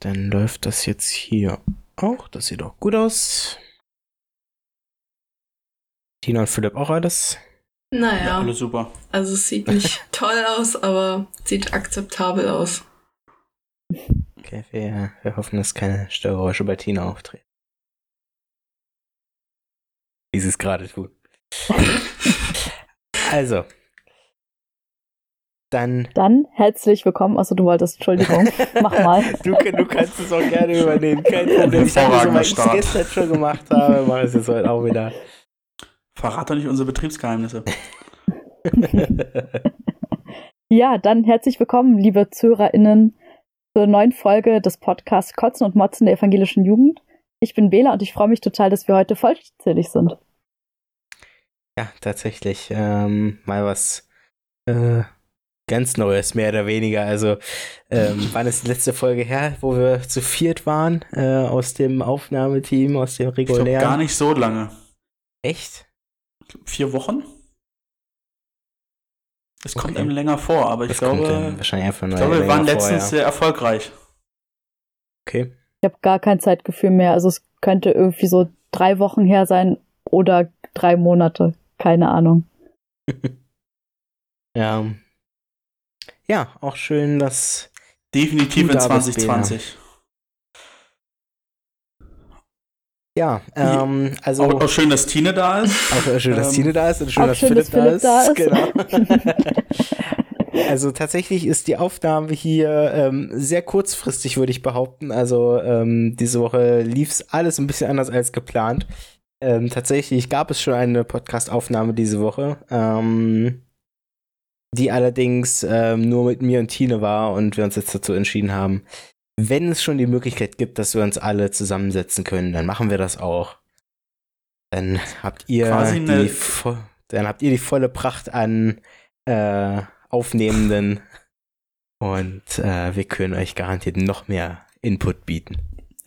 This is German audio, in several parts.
Dann läuft das jetzt hier auch. Das sieht auch gut aus. Tina und Philipp auch alles. Naja, Ja, alles super. also es sieht nicht toll aus, aber sieht akzeptabel aus. Okay, wir, wir hoffen, dass keine Störgeräusche bei Tina auftreten. Wie sie es gerade tut. also. Dann. Dann herzlich willkommen. Also du wolltest, Entschuldigung, mach mal. Du, du kannst es auch gerne übernehmen. Kein Problem. Ich habe so, weil ich es gestern schon gemacht habe, mache es jetzt heute auch wieder. Verrat doch nicht unsere Betriebsgeheimnisse. Ja, dann herzlich willkommen, liebe ZuhörerInnen, zur neuen Folge des Podcasts Kotzen und Motzen der evangelischen Jugend. Ich bin Bela und ich freue mich total, dass wir heute vollzählig sind. Ja, tatsächlich. Ähm, mal was äh, ganz Neues, mehr oder weniger. Also, ähm, wann ist die letzte Folge her, wo wir zu viert waren? Äh, aus dem Aufnahmeteam, aus dem Ich glaube regulären? gar nicht so lange. Echt? Vier Wochen? Es kommt Okay. einem länger vor, aber ich Das kommt glaube, wahrscheinlich einfach ich glaube, wir waren vor, letztens ja. sehr erfolgreich. Okay. Ich habe gar kein Zeitgefühl mehr. Also es könnte irgendwie so drei Wochen her sein oder drei Monate. Keine Ahnung. Ja. Ja, auch schön, dass. Definitiv Du in da bist, 2020. Ja, ähm, also. Auch, auch schön, dass Tine da ist. Auch schön, dass Ähm, Tine da ist und schön, auch dass, schön, Philipp, dass Philipp da ist. da ist. Genau. also tatsächlich ist die Aufnahme hier ähm, sehr kurzfristig, würde ich behaupten. Also ähm, diese Woche lief es alles ein bisschen anders als geplant. Ähm, tatsächlich gab es schon eine Podcast-Aufnahme diese Woche, ähm, die allerdings ähm, nur mit mir und Tine war und wir uns jetzt dazu entschieden haben, wenn es schon die Möglichkeit gibt, dass wir uns alle zusammensetzen können, dann machen wir das auch. Dann habt ihr die dann habt ihr die volle Pracht an äh, Aufnehmenden und äh, wir können euch garantiert noch mehr Input bieten.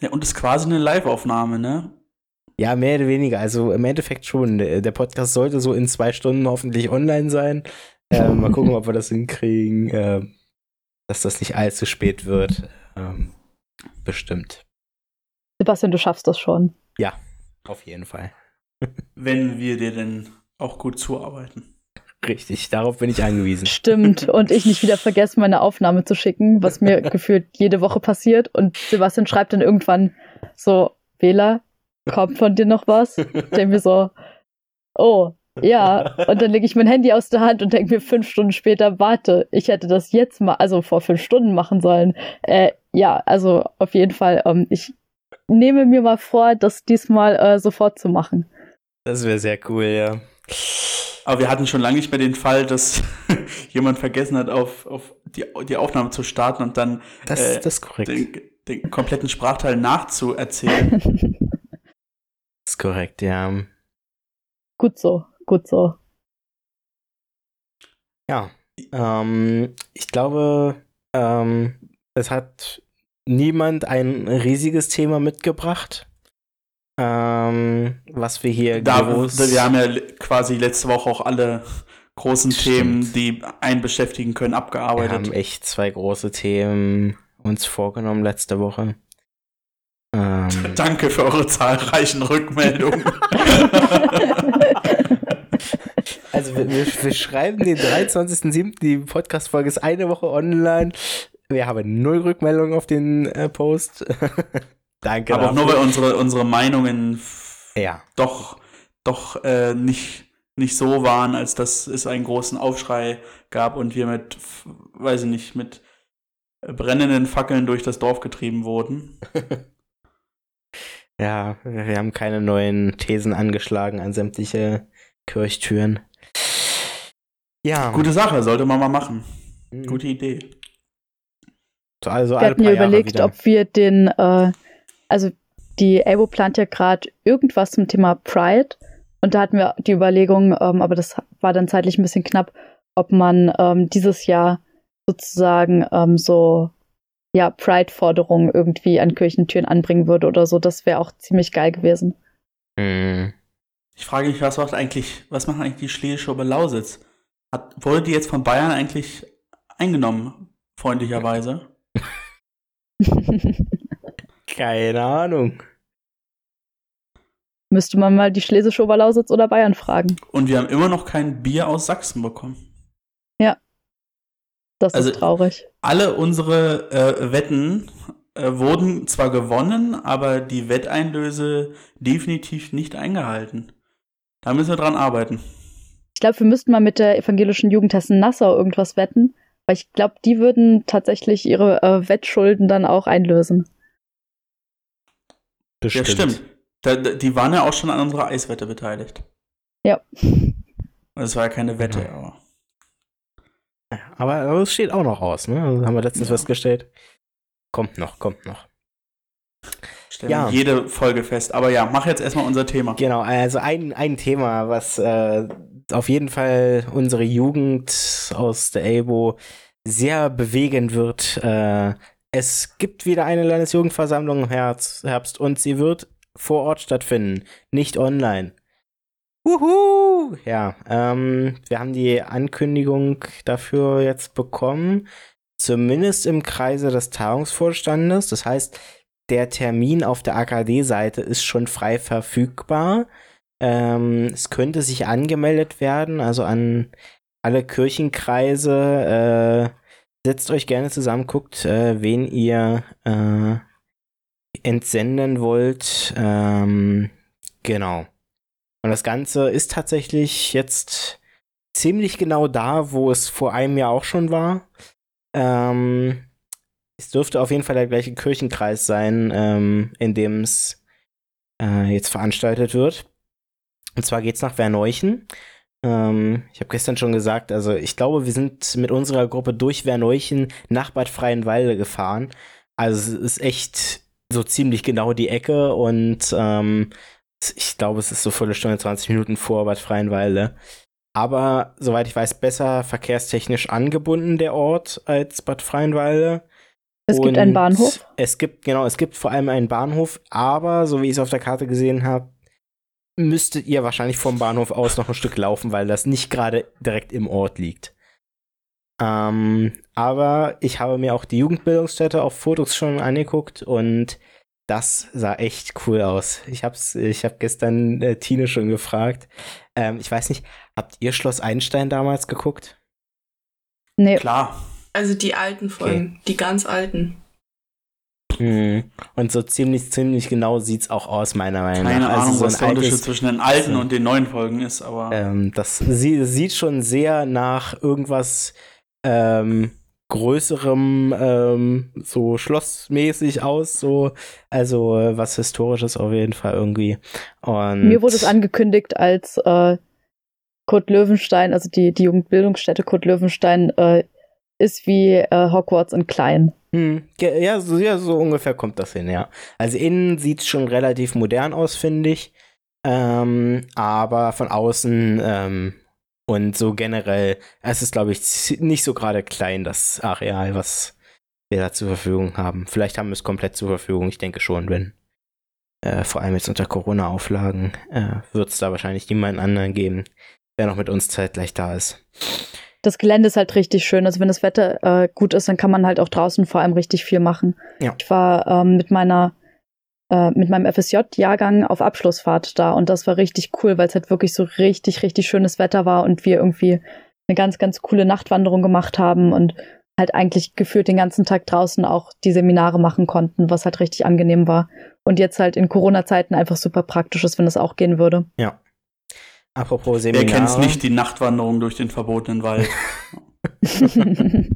Ja, und ist quasi eine Live-Aufnahme, ne? Ja, mehr oder weniger. Also im Endeffekt schon. Der Podcast sollte so in zwei Stunden hoffentlich online sein. Ähm, mal gucken, ob wir das hinkriegen, ähm, dass das nicht allzu spät wird. Ähm, bestimmt. Sebastian, du schaffst das schon. Auf jeden Fall. Wenn wir dir denn auch gut zuarbeiten. Richtig, darauf bin ich angewiesen. Stimmt. Und ich nicht wieder vergesse, meine Aufnahme zu schicken, was mir gefühlt jede Woche passiert. Und Sebastian schreibt dann irgendwann so, Wähler, kommt von dir noch was? Denke mir so, oh, ja. Und dann lege ich mein Handy aus der Hand und denke mir fünf Stunden später, warte, ich hätte das jetzt mal, also vor fünf Stunden machen sollen. Äh, ja, also auf jeden Fall, ähm, ich nehme mir mal vor, das diesmal äh, sofort zu machen. Das wäre sehr cool, ja. Aber wir hatten schon lange nicht mehr den Fall, dass jemand vergessen hat, auf, auf die, die Aufnahme zu starten und dann Das, Äh, das ist korrekt. den, den kompletten Sprachteil nachzuerzählen. Das ist korrekt, ja. gut so, gut so. Ja. Ähm, ich glaube, ähm, es hat niemand ein riesiges Thema mitgebracht. Ähm, was wir hier Da, wir haben ja quasi letzte Woche auch alle großen Stimmt. Themen, die einen beschäftigen können, Wir abgearbeitet. haben echt zwei große Themen uns vorgenommen letzte Woche. Ähm, Danke für eure zahlreichen Rückmeldungen. also wir, wir, wir schreiben den 23.07. Die Podcast-Folge ist eine Woche online. Wir haben null Rückmeldungen auf den äh, Post. Danke. Aber auch nur, dafür. weil unsere, unsere Meinungen Ja, doch, doch äh, nicht, nicht so waren, als dass es einen großen Aufschrei gab und wir mit, weiß ich nicht, mit brennenden Fackeln durch das Dorf getrieben wurden. ja, wir haben keine neuen Thesen angeschlagen an sämtliche Kirchtüren. Ja, Gute Sache, sollte man mal machen. Mhm. Gute Idee. Also Wir hatten ja überlegt, wieder. ob wir den, äh, also die Elbo plant ja gerade irgendwas zum Thema Pride. Und da hatten wir die Überlegung, ähm, aber das war dann zeitlich ein bisschen knapp, ob man ähm, dieses Jahr sozusagen ähm, so ja Pride-Forderungen irgendwie an Kirchentüren anbringen würde oder so. Das wäre auch ziemlich geil gewesen. Mhm. Ich frage mich, was macht eigentlich, was macht eigentlich die Schlesische Oberlausitz? Hat, wurde die jetzt von Bayern eigentlich eingenommen, freundlicherweise? Keine Ahnung. Müsste man mal die Schlesische Oberlausitz oder Bayern fragen. Und wir haben immer noch kein Bier aus Sachsen bekommen. Das Also- ist traurig. Alle unsere äh, Wetten äh, wurden zwar gewonnen, aber die Wetteinlöse definitiv nicht eingehalten. Da müssen wir dran arbeiten. Ich glaube, wir müssten mal mit der evangelischen Jugend Hessen-Nassau irgendwas wetten, weil ich glaube, die würden tatsächlich ihre äh, Wettschulden dann auch einlösen. Bestimmt. Ja, stimmt. Da, da, die waren ja auch schon an unserer Eiswette beteiligt. Ja. Das war ja keine Wette, Genau. aber. Aber, aber es steht auch noch aus, ne? Also haben wir letztens Ja. festgestellt. Kommt noch, kommt noch. Stellen Ja. jede Folge fest. Aber ja, mach jetzt erstmal unser Thema. Genau, also ein, ein Thema, was äh, auf jeden Fall unsere Jugend aus der Elbo sehr bewegen wird. Äh, es gibt wieder eine Landesjugendversammlung im Herbst, Herbst und sie wird vor Ort stattfinden, nicht online. Wuhu! Ja, ähm, wir haben die Ankündigung dafür jetzt bekommen, zumindest im Kreise des Tagungsvorstandes. Das heißt, der Termin auf der AKD-Seite ist schon frei verfügbar. Ähm, es könnte sich angemeldet werden, also an alle Kirchenkreise. Äh, setzt euch gerne zusammen, guckt, äh, wen ihr äh, entsenden wollt. Ähm, genau. Und das Ganze ist tatsächlich jetzt ziemlich genau da, wo es vor einem Jahr auch schon war. Ähm, es dürfte auf jeden Fall der gleiche Kirchenkreis sein, ähm, in dem es äh, jetzt veranstaltet wird. Und zwar geht's nach Verneuchen. Ähm, ich habe gestern schon gesagt, also ich glaube, wir sind mit unserer Gruppe durch Verneuchen nach Bad Freienwalde gefahren. Also es ist echt so ziemlich genau die Ecke und ähm, ich glaube, es ist so Viertelstunde, 20 Minuten vor Bad Freienwalde. Aber soweit ich weiß, besser verkehrstechnisch angebunden der Ort als Bad Freienwalde. Es gibt einen Und Bahnhof. Es gibt, genau, es gibt vor allem einen Bahnhof, aber so wie ich es auf der Karte gesehen habe, müsstet ihr wahrscheinlich vom Bahnhof aus noch ein Stück laufen, weil das nicht gerade direkt im Ort liegt. Ähm, aber ich habe mir auch die Jugendbildungsstätte auf Fotos schon angeguckt und das sah echt cool aus. Ich hab's, ich hab gestern äh, Tine schon gefragt. Ähm, ich weiß nicht, habt ihr Schloss Einstein damals geguckt? Nee, Klar. Also die alten Folgen, die ganz alten. Mhm. Und so ziemlich, ziemlich genau sieht's auch aus, meiner Meinung nach. Keine Also Ahnung, so was der Unterschied zwischen den alten so- und den neuen Folgen ist, aber Ähm, das sie, sieht schon sehr nach irgendwas ähm, größerem, ähm, so schlossmäßig aus, so, also äh, was Historisches auf jeden Fall irgendwie. Und mir wurde es angekündigt als äh, Kurt Löwenstein, also die, die Jugendbildungsstätte Kurt Löwenstein, äh, ist wie äh, Hogwarts in klein. Hm, ja, so, ja, so ungefähr kommt das hin, ja. Also innen sieht es schon relativ modern aus, finde ich. Ähm, aber von außen ähm, und so generell, es ist, glaube ich, nicht so gerade klein, das Areal, was wir da zur Verfügung haben. Vielleicht haben wir es komplett zur Verfügung, ich denke schon, wenn. Äh, vor allem jetzt unter Corona-Auflagen äh, wird es da wahrscheinlich niemanden anderen geben, der noch mit uns zeitgleich da ist. Das Gelände ist halt richtig schön. Also wenn das Wetter äh, gut ist, dann kann man halt auch draußen vor allem richtig viel machen. Ja. Ich war ähm, mit meiner äh, mit meinem FSJ-Jahrgang auf Abschlussfahrt da und das war richtig cool, weil es halt wirklich so richtig, richtig schönes Wetter war und wir irgendwie eine ganz, ganz coole Nachtwanderung gemacht haben und halt eigentlich gefühlt den ganzen Tag draußen auch die Seminare machen konnten, was halt richtig angenehm war. Und jetzt halt in Corona-Zeiten einfach super praktisch ist, wenn das auch gehen würde. Apropos wer Seminare. kennt's nicht, die Nachtwanderung durch den verbotenen Wald.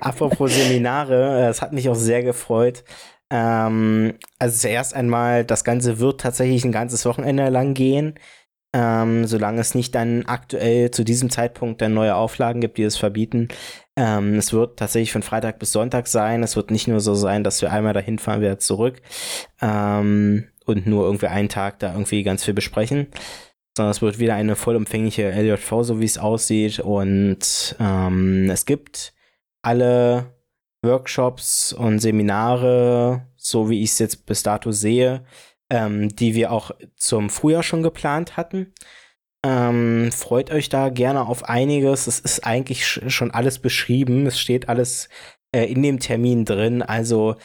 Apropos Seminare, äh, es hat mich auch sehr gefreut. Ähm, also zuerst einmal, das Ganze wird tatsächlich ein ganzes Wochenende lang gehen, ähm, solange es nicht dann aktuell zu diesem Zeitpunkt dann neue Auflagen gibt, die es verbieten. Ähm, es wird tatsächlich von Freitag bis Sonntag sein. Es wird nicht nur so sein, dass wir einmal dahin fahren, wieder zurück ähm, und nur irgendwie einen Tag da irgendwie ganz viel besprechen sondern es wird wieder eine vollumfängliche LJV, so wie es aussieht. Und ähm, es gibt alle Workshops und Seminare, so wie ich es jetzt bis dato sehe, ähm, die wir auch zum Frühjahr schon geplant hatten. Ähm, freut euch da gerne auf einiges. Es ist eigentlich sch schon alles beschrieben. Es steht alles äh, in dem Termin drin. Also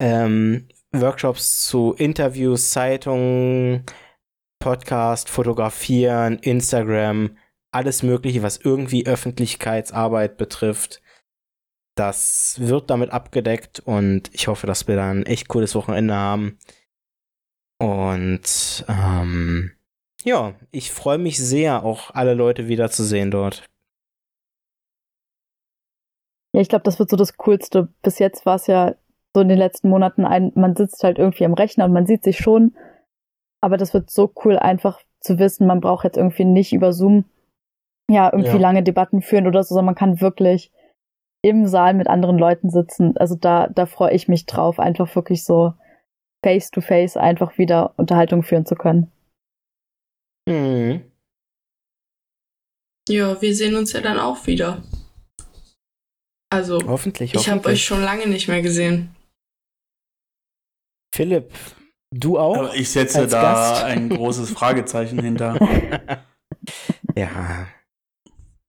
ähm, Workshops zu Interviews, Zeitungen, Podcast, Fotografieren, Instagram, alles Mögliche, was irgendwie Öffentlichkeitsarbeit betrifft. Das wird damit abgedeckt und ich hoffe, dass wir dann ein echt cooles Wochenende haben. Und ähm, ja, ich freue mich sehr, auch alle Leute wiederzusehen dort. Ja, ich glaube, das wird so das Coolste. Bis jetzt war es ja so in den letzten Monaten ein, man sitzt halt irgendwie am Rechner und man sieht sich schon. Aber das wird so cool, einfach zu wissen, man braucht jetzt irgendwie nicht über Zoom ja irgendwie ja. lange Debatten führen oder so, sondern man kann wirklich im Saal mit anderen Leuten sitzen. Also da, da freue ich mich drauf, einfach wirklich so face to face einfach wieder Unterhaltung führen zu können. Mhm. Ja, wir sehen uns ja dann auch wieder. Also, hoffentlich, ich habe euch schon lange nicht mehr gesehen. Philipp, du auch? Aber ich setze da Gast? ein großes Fragezeichen hinter. ja.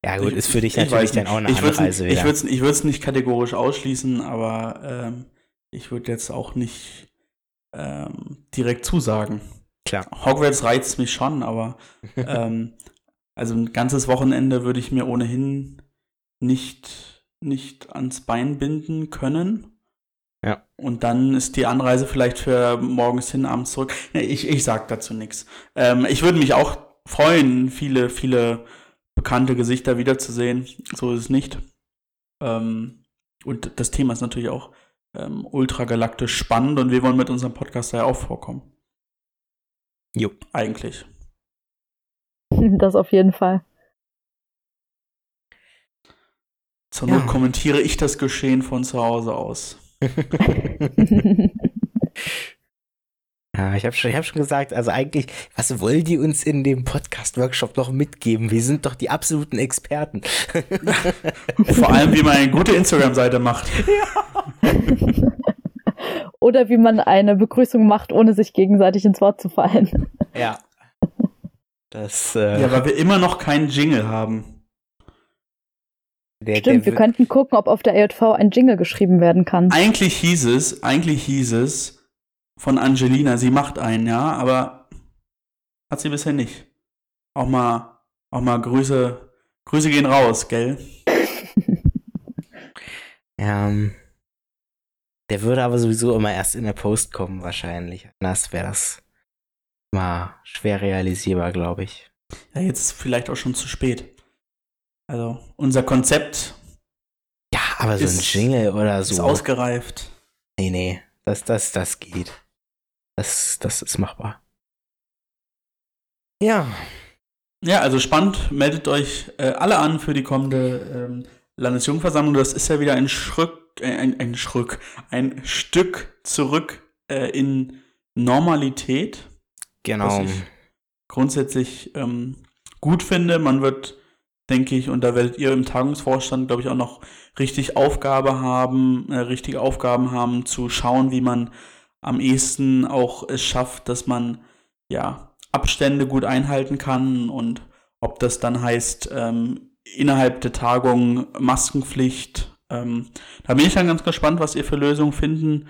Ja, gut, ist für dich ich, natürlich dann auch eine ich Reise wieder. Ich würde es nicht kategorisch ausschließen, aber ähm, ich würde jetzt auch nicht ähm, direkt zusagen. Klar. Hogwarts reizt mich schon, aber ähm, also ein ganzes Wochenende würde ich mir ohnehin nicht, nicht ans Bein binden können. Ja. Und dann ist die Anreise vielleicht für morgens hin, abends zurück. Ich, ich sag dazu nichts. Ähm, ich würde mich auch freuen, viele, viele bekannte Gesichter wiederzusehen. So ist es nicht. Ähm, und das Thema ist natürlich auch ähm, ultragalaktisch spannend und wir wollen mit unserem Podcast da ja auch vorkommen. Jo. Eigentlich. Das auf jeden Fall. Zur Not ja. kommentiere ich das Geschehen von zu Hause aus. Ja, ich habe schon, hab schon gesagt, also eigentlich, was wollen die uns in dem Podcast-Workshop noch mitgeben? Wir sind doch die absoluten Experten. Vor allem, wie man eine gute Instagram-Seite macht. Ja. Oder wie man eine Begrüßung macht, ohne sich gegenseitig ins Wort zu fallen. Ja. Das, äh ja, weil wir immer noch keinen Jingle haben. Der, Stimmt, der wir könnten gucken, ob auf der EJV ein Jingle geschrieben werden kann. Eigentlich hieß es, eigentlich hieß es von Angelina, sie macht einen, ja, aber hat sie bisher nicht. Auch mal, auch mal Grüße, Grüße gehen raus, gell? ja, ähm, der würde aber sowieso immer erst in der Post kommen, wahrscheinlich. Anders wäre das mal schwer realisierbar, glaube ich. Ja, jetzt ist vielleicht auch schon zu spät. Also, unser Konzept. Ja, aber so ist, ein Jingle oder so. Ist ausgereift. Nee, nee, das, das, das geht. Das, das ist machbar. Ja. Ja, also spannend. Meldet euch äh, alle an für die kommende ähm, Landesjugendversammlung. Das ist ja wieder ein Schrück, äh, ein, ein Schrück, ein Stück zurück äh, in Normalität. Genau. Was ich grundsätzlich ähm, gut finde. Man wird, denke ich, und da werdet ihr im Tagungsvorstand, glaube ich, auch noch richtig Aufgabe haben, äh, richtige Aufgaben haben, zu schauen, wie man am ehesten auch es schafft, dass man ja Abstände gut einhalten kann und ob das dann heißt, ähm, innerhalb der Tagung Maskenpflicht. Ähm, da bin ich dann ganz gespannt, was ihr für Lösungen finden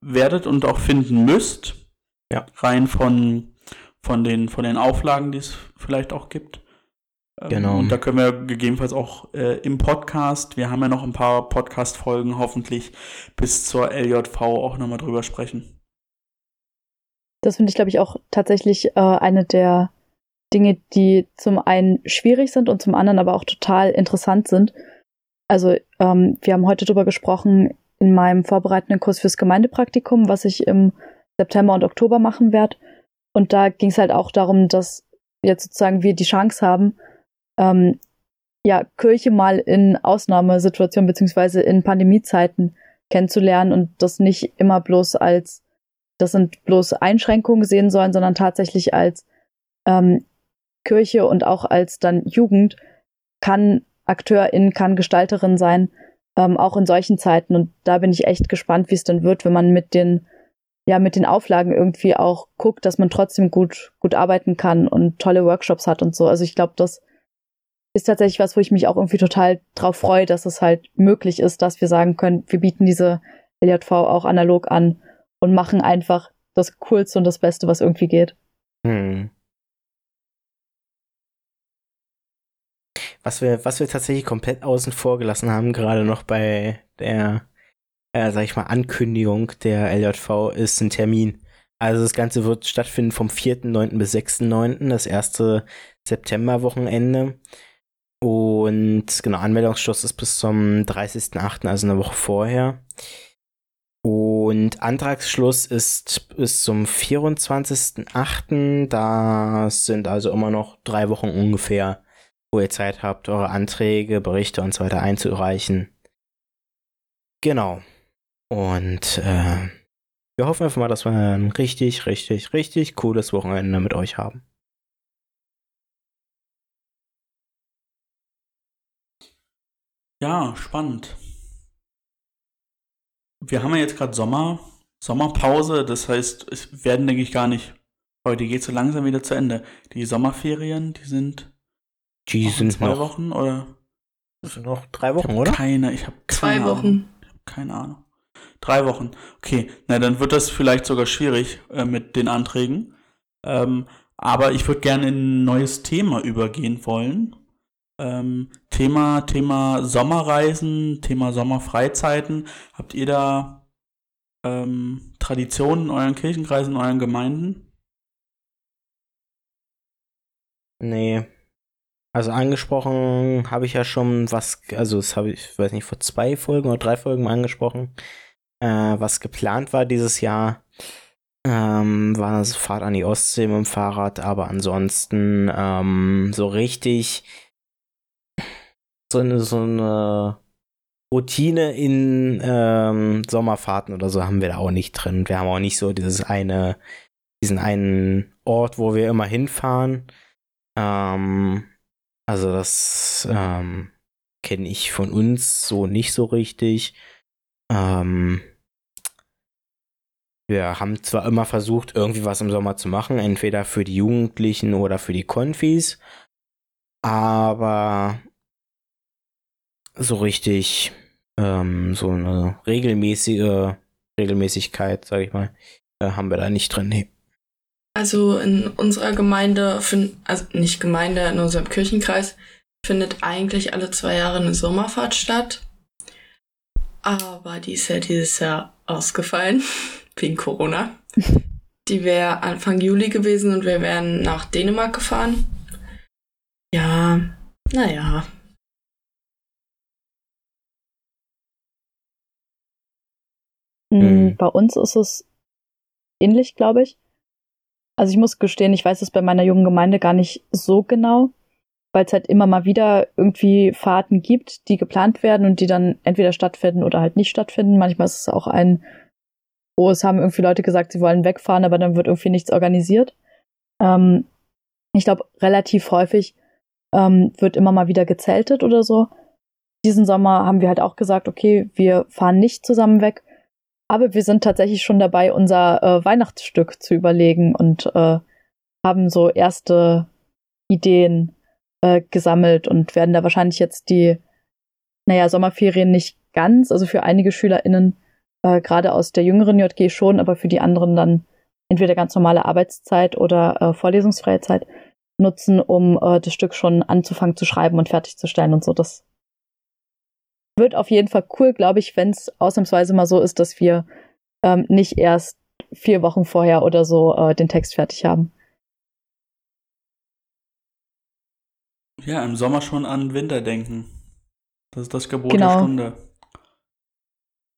werdet und auch finden müsst. Ja. Rein von, von, den, von den Auflagen, die es vielleicht auch gibt. Ähm, genau. Und da können wir gegebenenfalls auch äh, im Podcast, wir haben ja noch ein paar Podcast-Folgen hoffentlich bis zur LJV auch nochmal drüber sprechen. Das finde ich, glaube ich, auch tatsächlich äh, eine der Dinge, die zum einen schwierig sind und zum anderen aber auch total interessant sind. Also ähm, wir haben heute darüber gesprochen in meinem vorbereitenden Kurs fürs Gemeindepraktikum, was ich im September und Oktober machen werde. Und da ging es halt auch darum, dass jetzt sozusagen wir die Chance haben, ähm, ja, Kirche mal in Ausnahmesituationen beziehungsweise in Pandemiezeiten kennenzulernen und das nicht immer bloß als, das sind bloß Einschränkungen sehen sollen, sondern tatsächlich als ähm, Kirche und auch als dann Jugend kann Akteurin, kann Gestalterin sein, ähm, auch in solchen Zeiten. Und da bin ich echt gespannt, wie es dann wird, wenn man mit den, ja, mit den Auflagen irgendwie auch guckt, dass man trotzdem gut, gut arbeiten kann und tolle Workshops hat und so. Also ich glaube, das ist tatsächlich was, wo ich mich auch irgendwie total drauf freue, dass es halt möglich ist, dass wir sagen können, wir bieten diese LJV auch analog an und machen einfach das Coolste und das Beste, was irgendwie geht. Hm. Was wir, was wir tatsächlich komplett außen vor gelassen haben, gerade noch bei der, äh, sag ich mal, Ankündigung der LJV, ist ein Termin. Also das Ganze wird stattfinden vom 4.9. bis 6.9., das erste Septemberwochenende. Und genau, Anmeldungsschluss ist bis zum 30.8., also eine Woche vorher. Und Antragsschluss ist bis zum 24.8. Da sind also immer noch drei Wochen ungefähr, wo ihr Zeit habt, eure Anträge, Berichte und so weiter einzureichen. Genau. Und äh, wir hoffen einfach mal, dass wir ein richtig, richtig, richtig cooles Wochenende mit euch haben. Ja, spannend. Wir haben ja jetzt gerade Sommer, Sommerpause, das heißt, es werden, denke ich, gar nicht. Heute geht es so langsam wieder zu Ende. Die Sommerferien, die sind. Die sind zwei noch, Wochen oder? Das sind noch drei Wochen, oder? Keine, ich habe Zwei Wochen. Ich habe keine Ahnung. Drei Wochen. Okay, na dann wird das vielleicht sogar schwierig äh, mit den Anträgen. Ähm, aber ich würde gerne in ein neues Thema übergehen wollen. Ähm, Thema, Thema Sommerreisen, Thema Sommerfreizeiten. Habt ihr da ähm, Traditionen in euren Kirchenkreisen, in euren Gemeinden? Nee. Also angesprochen habe ich ja schon was, also das habe ich, weiß nicht, vor zwei Folgen oder drei Folgen angesprochen, äh, was geplant war dieses Jahr. Ähm, war eine Fahrt an die Ostsee mit dem Fahrrad, aber ansonsten ähm, so richtig so eine, so eine Routine in ähm, Sommerfahrten oder so haben wir da auch nicht drin. Wir haben auch nicht so dieses eine, diesen einen Ort, wo wir immer hinfahren. Ähm, also das ähm, kenne ich von uns so nicht so richtig. Ähm, wir haben zwar immer versucht, irgendwie was im Sommer zu machen, entweder für die Jugendlichen oder für die Konfis, aber so richtig ähm, so eine regelmäßige Regelmäßigkeit, sage ich mal, äh, haben wir da nicht drin. Nee. Also in unserer Gemeinde, also nicht Gemeinde, in unserem Kirchenkreis findet eigentlich alle zwei Jahre eine Sommerfahrt statt. Aber die ist ja dieses Jahr ausgefallen, wegen Corona. Die wäre Anfang Juli gewesen und wir wären nach Dänemark gefahren. Ja, naja, Mhm. Bei uns ist es ähnlich, glaube ich. Also ich muss gestehen, ich weiß es bei meiner jungen Gemeinde gar nicht so genau, weil es halt immer mal wieder irgendwie Fahrten gibt, die geplant werden und die dann entweder stattfinden oder halt nicht stattfinden. Manchmal ist es auch ein, oh, es haben irgendwie Leute gesagt, sie wollen wegfahren, aber dann wird irgendwie nichts organisiert. Ähm, ich glaube, relativ häufig ähm, wird immer mal wieder gezeltet oder so. Diesen Sommer haben wir halt auch gesagt, okay, wir fahren nicht zusammen weg, aber wir sind tatsächlich schon dabei, unser äh, Weihnachtsstück zu überlegen und äh, haben so erste Ideen äh, gesammelt und werden da wahrscheinlich jetzt die, naja, Sommerferien nicht ganz, also für einige SchülerInnen, äh, gerade aus der jüngeren JG schon, aber für die anderen dann entweder ganz normale Arbeitszeit oder äh, vorlesungsfreie Zeit nutzen, um äh, das Stück schon anzufangen zu schreiben und fertigzustellen und so. Das wird auf jeden Fall cool, glaube ich, wenn es ausnahmsweise mal so ist, dass wir ähm, nicht erst vier Wochen vorher oder so äh, den Text fertig haben. Ja, im Sommer schon an Winter denken. Das ist das Gebot genau. der Stunde.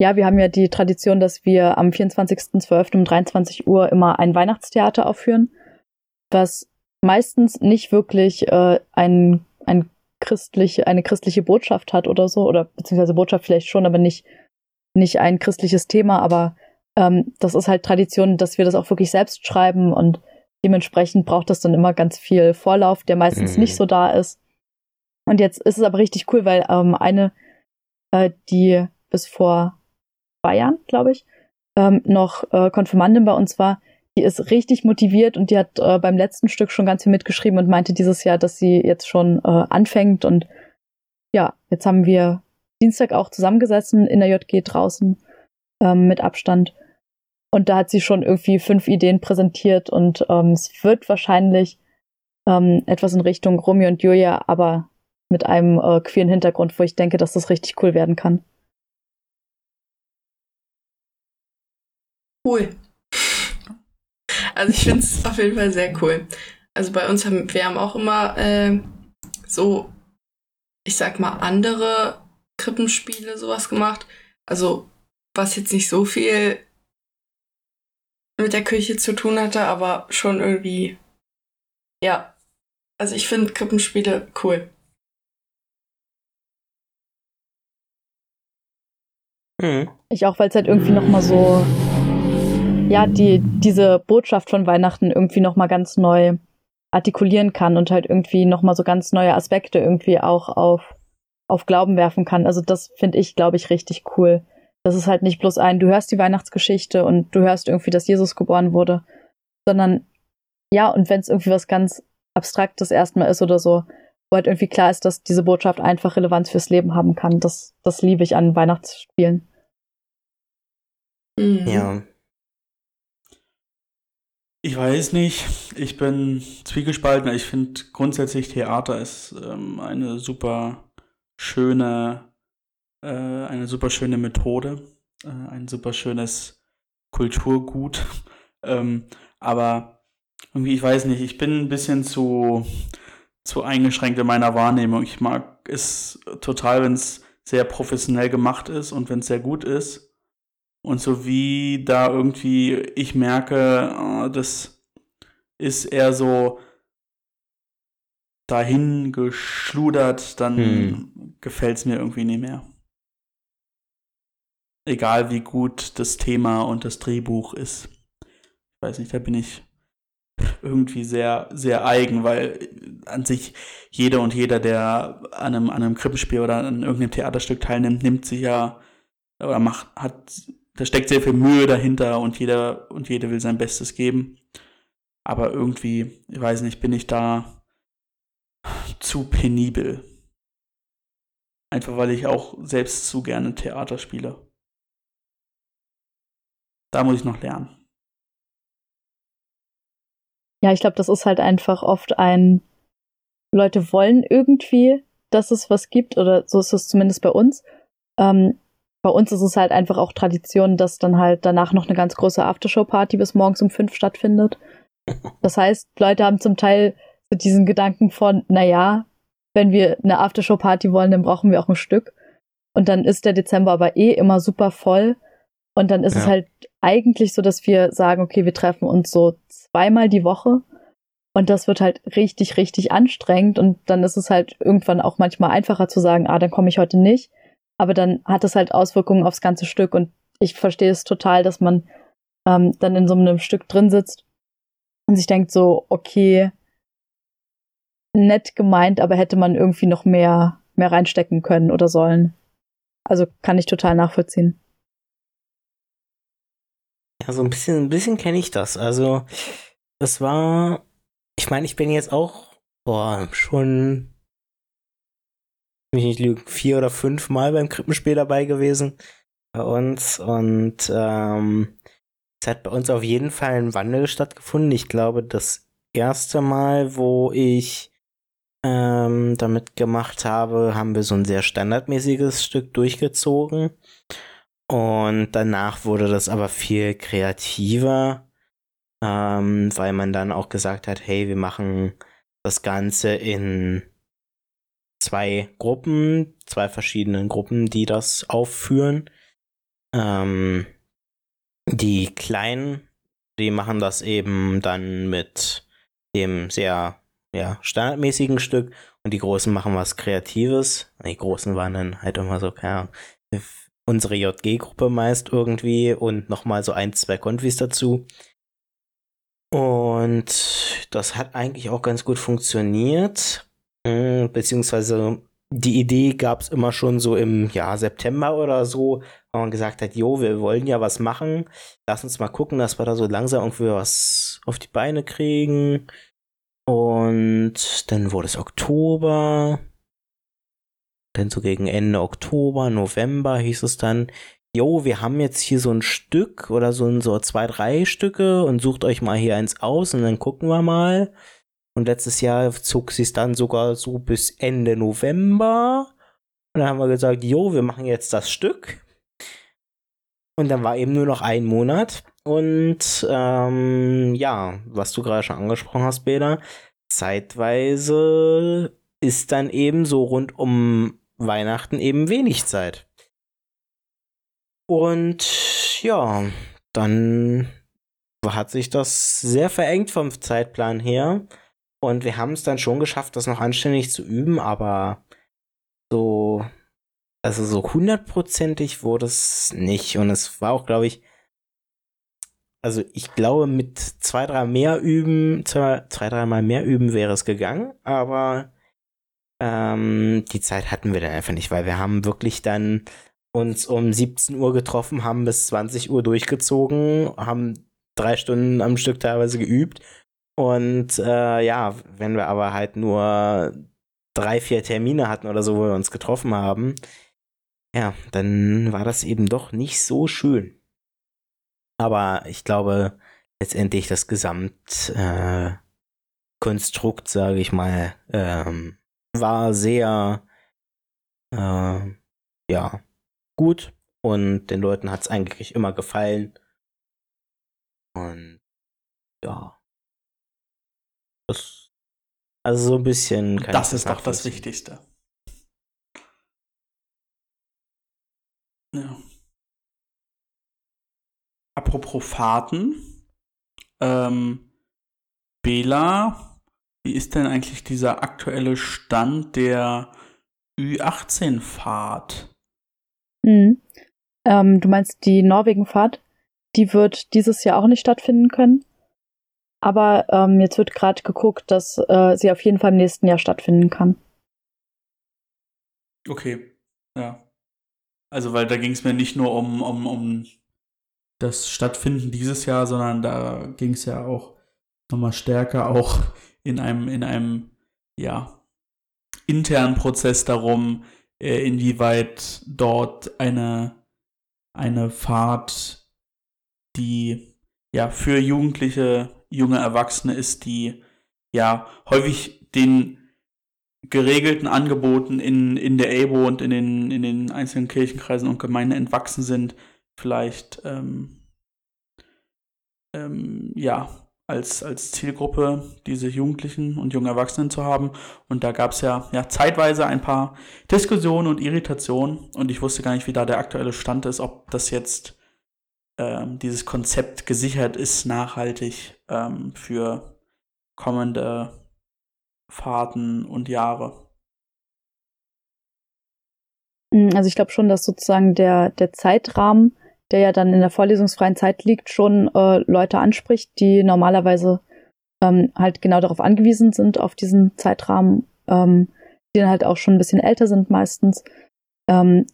Ja, wir haben ja die Tradition, dass wir am 24.12. um 23 Uhr immer ein Weihnachtstheater aufführen, was meistens nicht wirklich äh, ein, ein christliche, eine christliche Botschaft hat oder so, oder beziehungsweise Botschaft vielleicht schon, aber nicht, nicht ein christliches Thema, aber ähm, das ist halt Tradition, dass wir das auch wirklich selbst schreiben und dementsprechend braucht das dann immer ganz viel Vorlauf, der meistens mhm. nicht so da ist. Und jetzt ist es aber richtig cool, weil ähm, eine, äh, die bis vor zwei Jahren, glaube ich, ähm, noch äh, Konfirmandin bei uns war, die ist richtig motiviert und die hat äh, beim letzten Stück schon ganz viel mitgeschrieben und meinte dieses Jahr, dass sie jetzt schon äh, anfängt. Und ja, jetzt haben wir Dienstag auch zusammengesessen in der JG draußen ähm, mit Abstand. Und da hat sie schon irgendwie fünf Ideen präsentiert und ähm, es wird wahrscheinlich ähm, etwas in Richtung Romeo und Julia, aber mit einem äh, queeren Hintergrund, wo ich denke, dass das richtig cool werden kann. Cool. Also ich finde es auf jeden Fall sehr cool. Also bei uns haben wir haben auch immer äh, so, ich sag mal, andere Krippenspiele sowas gemacht. Also was jetzt nicht so viel mit der Küche zu tun hatte, aber schon irgendwie, ja. Also ich finde Krippenspiele cool. Mhm. Ich auch, weil es halt irgendwie nochmal so ja, die, diese Botschaft von Weihnachten irgendwie nochmal ganz neu artikulieren kann und halt irgendwie nochmal so ganz neue Aspekte irgendwie auch auf, auf Glauben werfen kann. Also das finde ich, glaube ich, richtig cool. Das ist halt nicht bloß ein, du hörst die Weihnachtsgeschichte und du hörst irgendwie, dass Jesus geboren wurde, sondern ja, und wenn es irgendwie was ganz Abstraktes erstmal ist oder so, wo halt irgendwie klar ist, dass diese Botschaft einfach Relevanz fürs Leben haben kann, das, das liebe ich an Weihnachtsspielen. Mhm. Ja, ich weiß nicht. Ich bin zwiegespalten. Ich finde grundsätzlich Theater ist ähm, eine super schöne, äh, eine super schöne Methode, äh, ein super schönes Kulturgut. ähm, aber irgendwie, ich weiß nicht, ich bin ein bisschen zu, zu eingeschränkt in meiner Wahrnehmung. Ich mag es total, wenn es sehr professionell gemacht ist und wenn es sehr gut ist. Und so wie da irgendwie ich merke, äh, das ist eher so dahin geschludert, dann hm. gefällt es mir irgendwie nicht mehr. Egal wie gut das Thema und das Drehbuch ist. Ich weiß nicht, da bin ich irgendwie sehr, sehr eigen, weil an sich jeder und jeder, der an einem, an einem Krippenspiel oder an irgendeinem Theaterstück teilnimmt, nimmt sich ja oder macht, hat da steckt sehr viel Mühe dahinter und jeder und jede will sein Bestes geben. Aber irgendwie, ich weiß nicht, bin ich da zu penibel. Einfach weil ich auch selbst zu gerne Theater spiele. Da muss ich noch lernen. Ja, ich glaube, das ist halt einfach oft ein, Leute wollen irgendwie, dass es was gibt, oder so ist es zumindest bei uns. Ähm, bei uns ist es halt einfach auch Tradition, dass dann halt danach noch eine ganz große Aftershow-Party bis morgens um fünf stattfindet. Das heißt, Leute haben zum Teil so diesen Gedanken von, naja, wenn wir eine Aftershow-Party wollen, dann brauchen wir auch ein Stück. Und dann ist der Dezember aber eh immer super voll. Und dann ist ja. es halt eigentlich so, dass wir sagen, okay, wir treffen uns so zweimal die Woche. Und das wird halt richtig, richtig anstrengend. Und dann ist es halt irgendwann auch manchmal einfacher zu sagen, ah, dann komme ich heute nicht aber dann hat es halt Auswirkungen aufs ganze Stück und ich verstehe es total, dass man ähm, dann in so einem Stück drin sitzt und sich denkt so, okay, nett gemeint, aber hätte man irgendwie noch mehr, mehr reinstecken können oder sollen. Also kann ich total nachvollziehen. Ja, so ein bisschen, ein bisschen kenne ich das. Also, das war, ich meine, ich bin jetzt auch, boah, schon mich nicht lügen, vier oder fünf Mal beim Krippenspiel dabei gewesen bei uns und ähm, es hat bei uns auf jeden Fall ein Wandel stattgefunden. Ich glaube, das erste Mal, wo ich ähm, damit gemacht habe, haben wir so ein sehr standardmäßiges Stück durchgezogen. Und danach wurde das aber viel kreativer, ähm, weil man dann auch gesagt hat, hey, wir machen das Ganze in zwei Gruppen, zwei verschiedenen Gruppen, die das aufführen. Ähm, die kleinen, die machen das eben dann mit dem sehr ja, standardmäßigen Stück und die großen machen was Kreatives. Die großen waren dann halt immer so, keine Ahnung, unsere JG-Gruppe meist irgendwie und nochmal so ein, zwei Konfis dazu. Und das hat eigentlich auch ganz gut funktioniert. Äh, beziehungsweise die Idee gab es immer schon so im Jahr September oder so. weil man gesagt hat, jo, wir wollen ja was machen. Lass uns mal gucken, dass wir da so langsam irgendwie was auf die Beine kriegen. Und dann wurde es Oktober. Dann so gegen Ende Oktober, November hieß es dann, jo, wir haben jetzt hier so ein Stück oder so, so zwei, drei Stücke und sucht euch mal hier eins aus und dann gucken wir mal. Und letztes Jahr zog sie es dann sogar so bis Ende November. Und dann haben wir gesagt, jo, wir machen jetzt das Stück. Und dann war eben nur noch ein Monat. Und ähm, ja, was du gerade schon angesprochen hast, Beda, zeitweise ist dann eben so rund um Weihnachten eben wenig Zeit. Und ja, dann hat sich das sehr verengt vom Zeitplan her. Und wir haben es dann schon geschafft, das noch anständig zu üben, aber so, also so hundertprozentig wurde es nicht. Und es war auch, glaube ich, also ich glaube, mit zwei, drei mehr üben, zwei, zwei dreimal mehr üben wäre es gegangen, aber ähm, die Zeit hatten wir dann einfach nicht, weil wir haben wirklich dann uns um 17 Uhr getroffen, haben bis 20 Uhr durchgezogen, haben drei Stunden am Stück teilweise geübt. Und äh, ja, wenn wir aber halt nur drei, vier Termine hatten oder so, wo wir uns getroffen haben, ja, dann war das eben doch nicht so schön. Aber ich glaube, letztendlich das Gesamtkonstrukt, äh, sage ich mal, ähm, war sehr, äh, ja, gut und den Leuten hat es eigentlich immer gefallen. Und ja, das, also so ein bisschen. Das ist doch das Wichtigste. Ja. Apropos Fahrten. Ähm, Bela, wie ist denn eigentlich dieser aktuelle Stand der Ü18-Fahrt? Mhm. Ähm, du meinst die Norwegen-Fahrt? Die wird dieses Jahr auch nicht stattfinden können. Aber ähm, jetzt wird gerade geguckt, dass äh, sie auf jeden Fall im nächsten Jahr stattfinden kann. Okay, ja. Also, weil da ging es mir nicht nur um, um, um das Stattfinden dieses Jahr, sondern da ging es ja auch nochmal stärker auch in einem, in einem, ja, internen Prozess darum, äh, inwieweit dort eine, eine Fahrt, die ja für Jugendliche, junge Erwachsene ist, die ja häufig den geregelten Angeboten in, in der EBO und in den, in den einzelnen Kirchenkreisen und Gemeinden entwachsen sind, vielleicht ähm, ähm, ja, als, als Zielgruppe diese Jugendlichen und jungen Erwachsenen zu haben. Und da gab es ja, ja zeitweise ein paar Diskussionen und Irritationen. Und ich wusste gar nicht, wie da der aktuelle Stand ist, ob das jetzt ähm, dieses Konzept gesichert ist, nachhaltig ähm, für kommende Fahrten und Jahre. Hm, also ich glaube schon, dass sozusagen der, der Zeitrahmen der ja dann in der vorlesungsfreien Zeit liegt, schon äh, Leute anspricht, die normalerweise ähm, halt genau darauf angewiesen sind, auf diesen Zeitrahmen, ähm, die dann halt auch schon ein bisschen älter sind meistens. Ähm,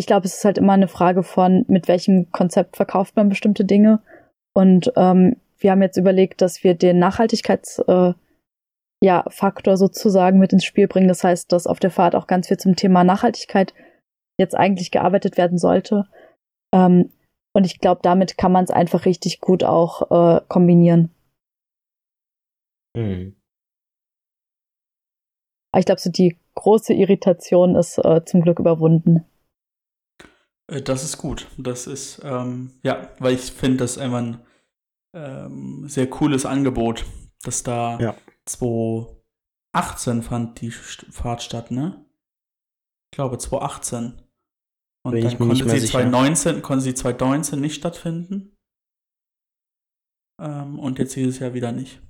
ich glaube, es ist halt immer eine Frage von, mit welchem Konzept verkauft man bestimmte Dinge. Und ähm, wir haben jetzt überlegt, dass wir den Nachhaltigkeitsfaktor äh, ja, sozusagen mit ins Spiel bringen. Das heißt, dass auf der Fahrt auch ganz viel zum Thema Nachhaltigkeit jetzt eigentlich gearbeitet werden sollte. Ähm, und ich glaube, damit kann man es einfach richtig gut auch äh, kombinieren. Mhm. Aber ich glaube, so die große Irritation ist äh, zum Glück überwunden. Äh, das ist gut. Das ist, ähm, ja, weil ich finde, das ist einfach ein ähm, sehr cooles Angebot, dass da ja. 2018 fand die Fahrt statt, ne? Ich glaube 2018. Und Bin dann konnte sie, 2019, konnte sie 2019 nicht stattfinden. Ähm, und jetzt dieses Jahr wieder nicht.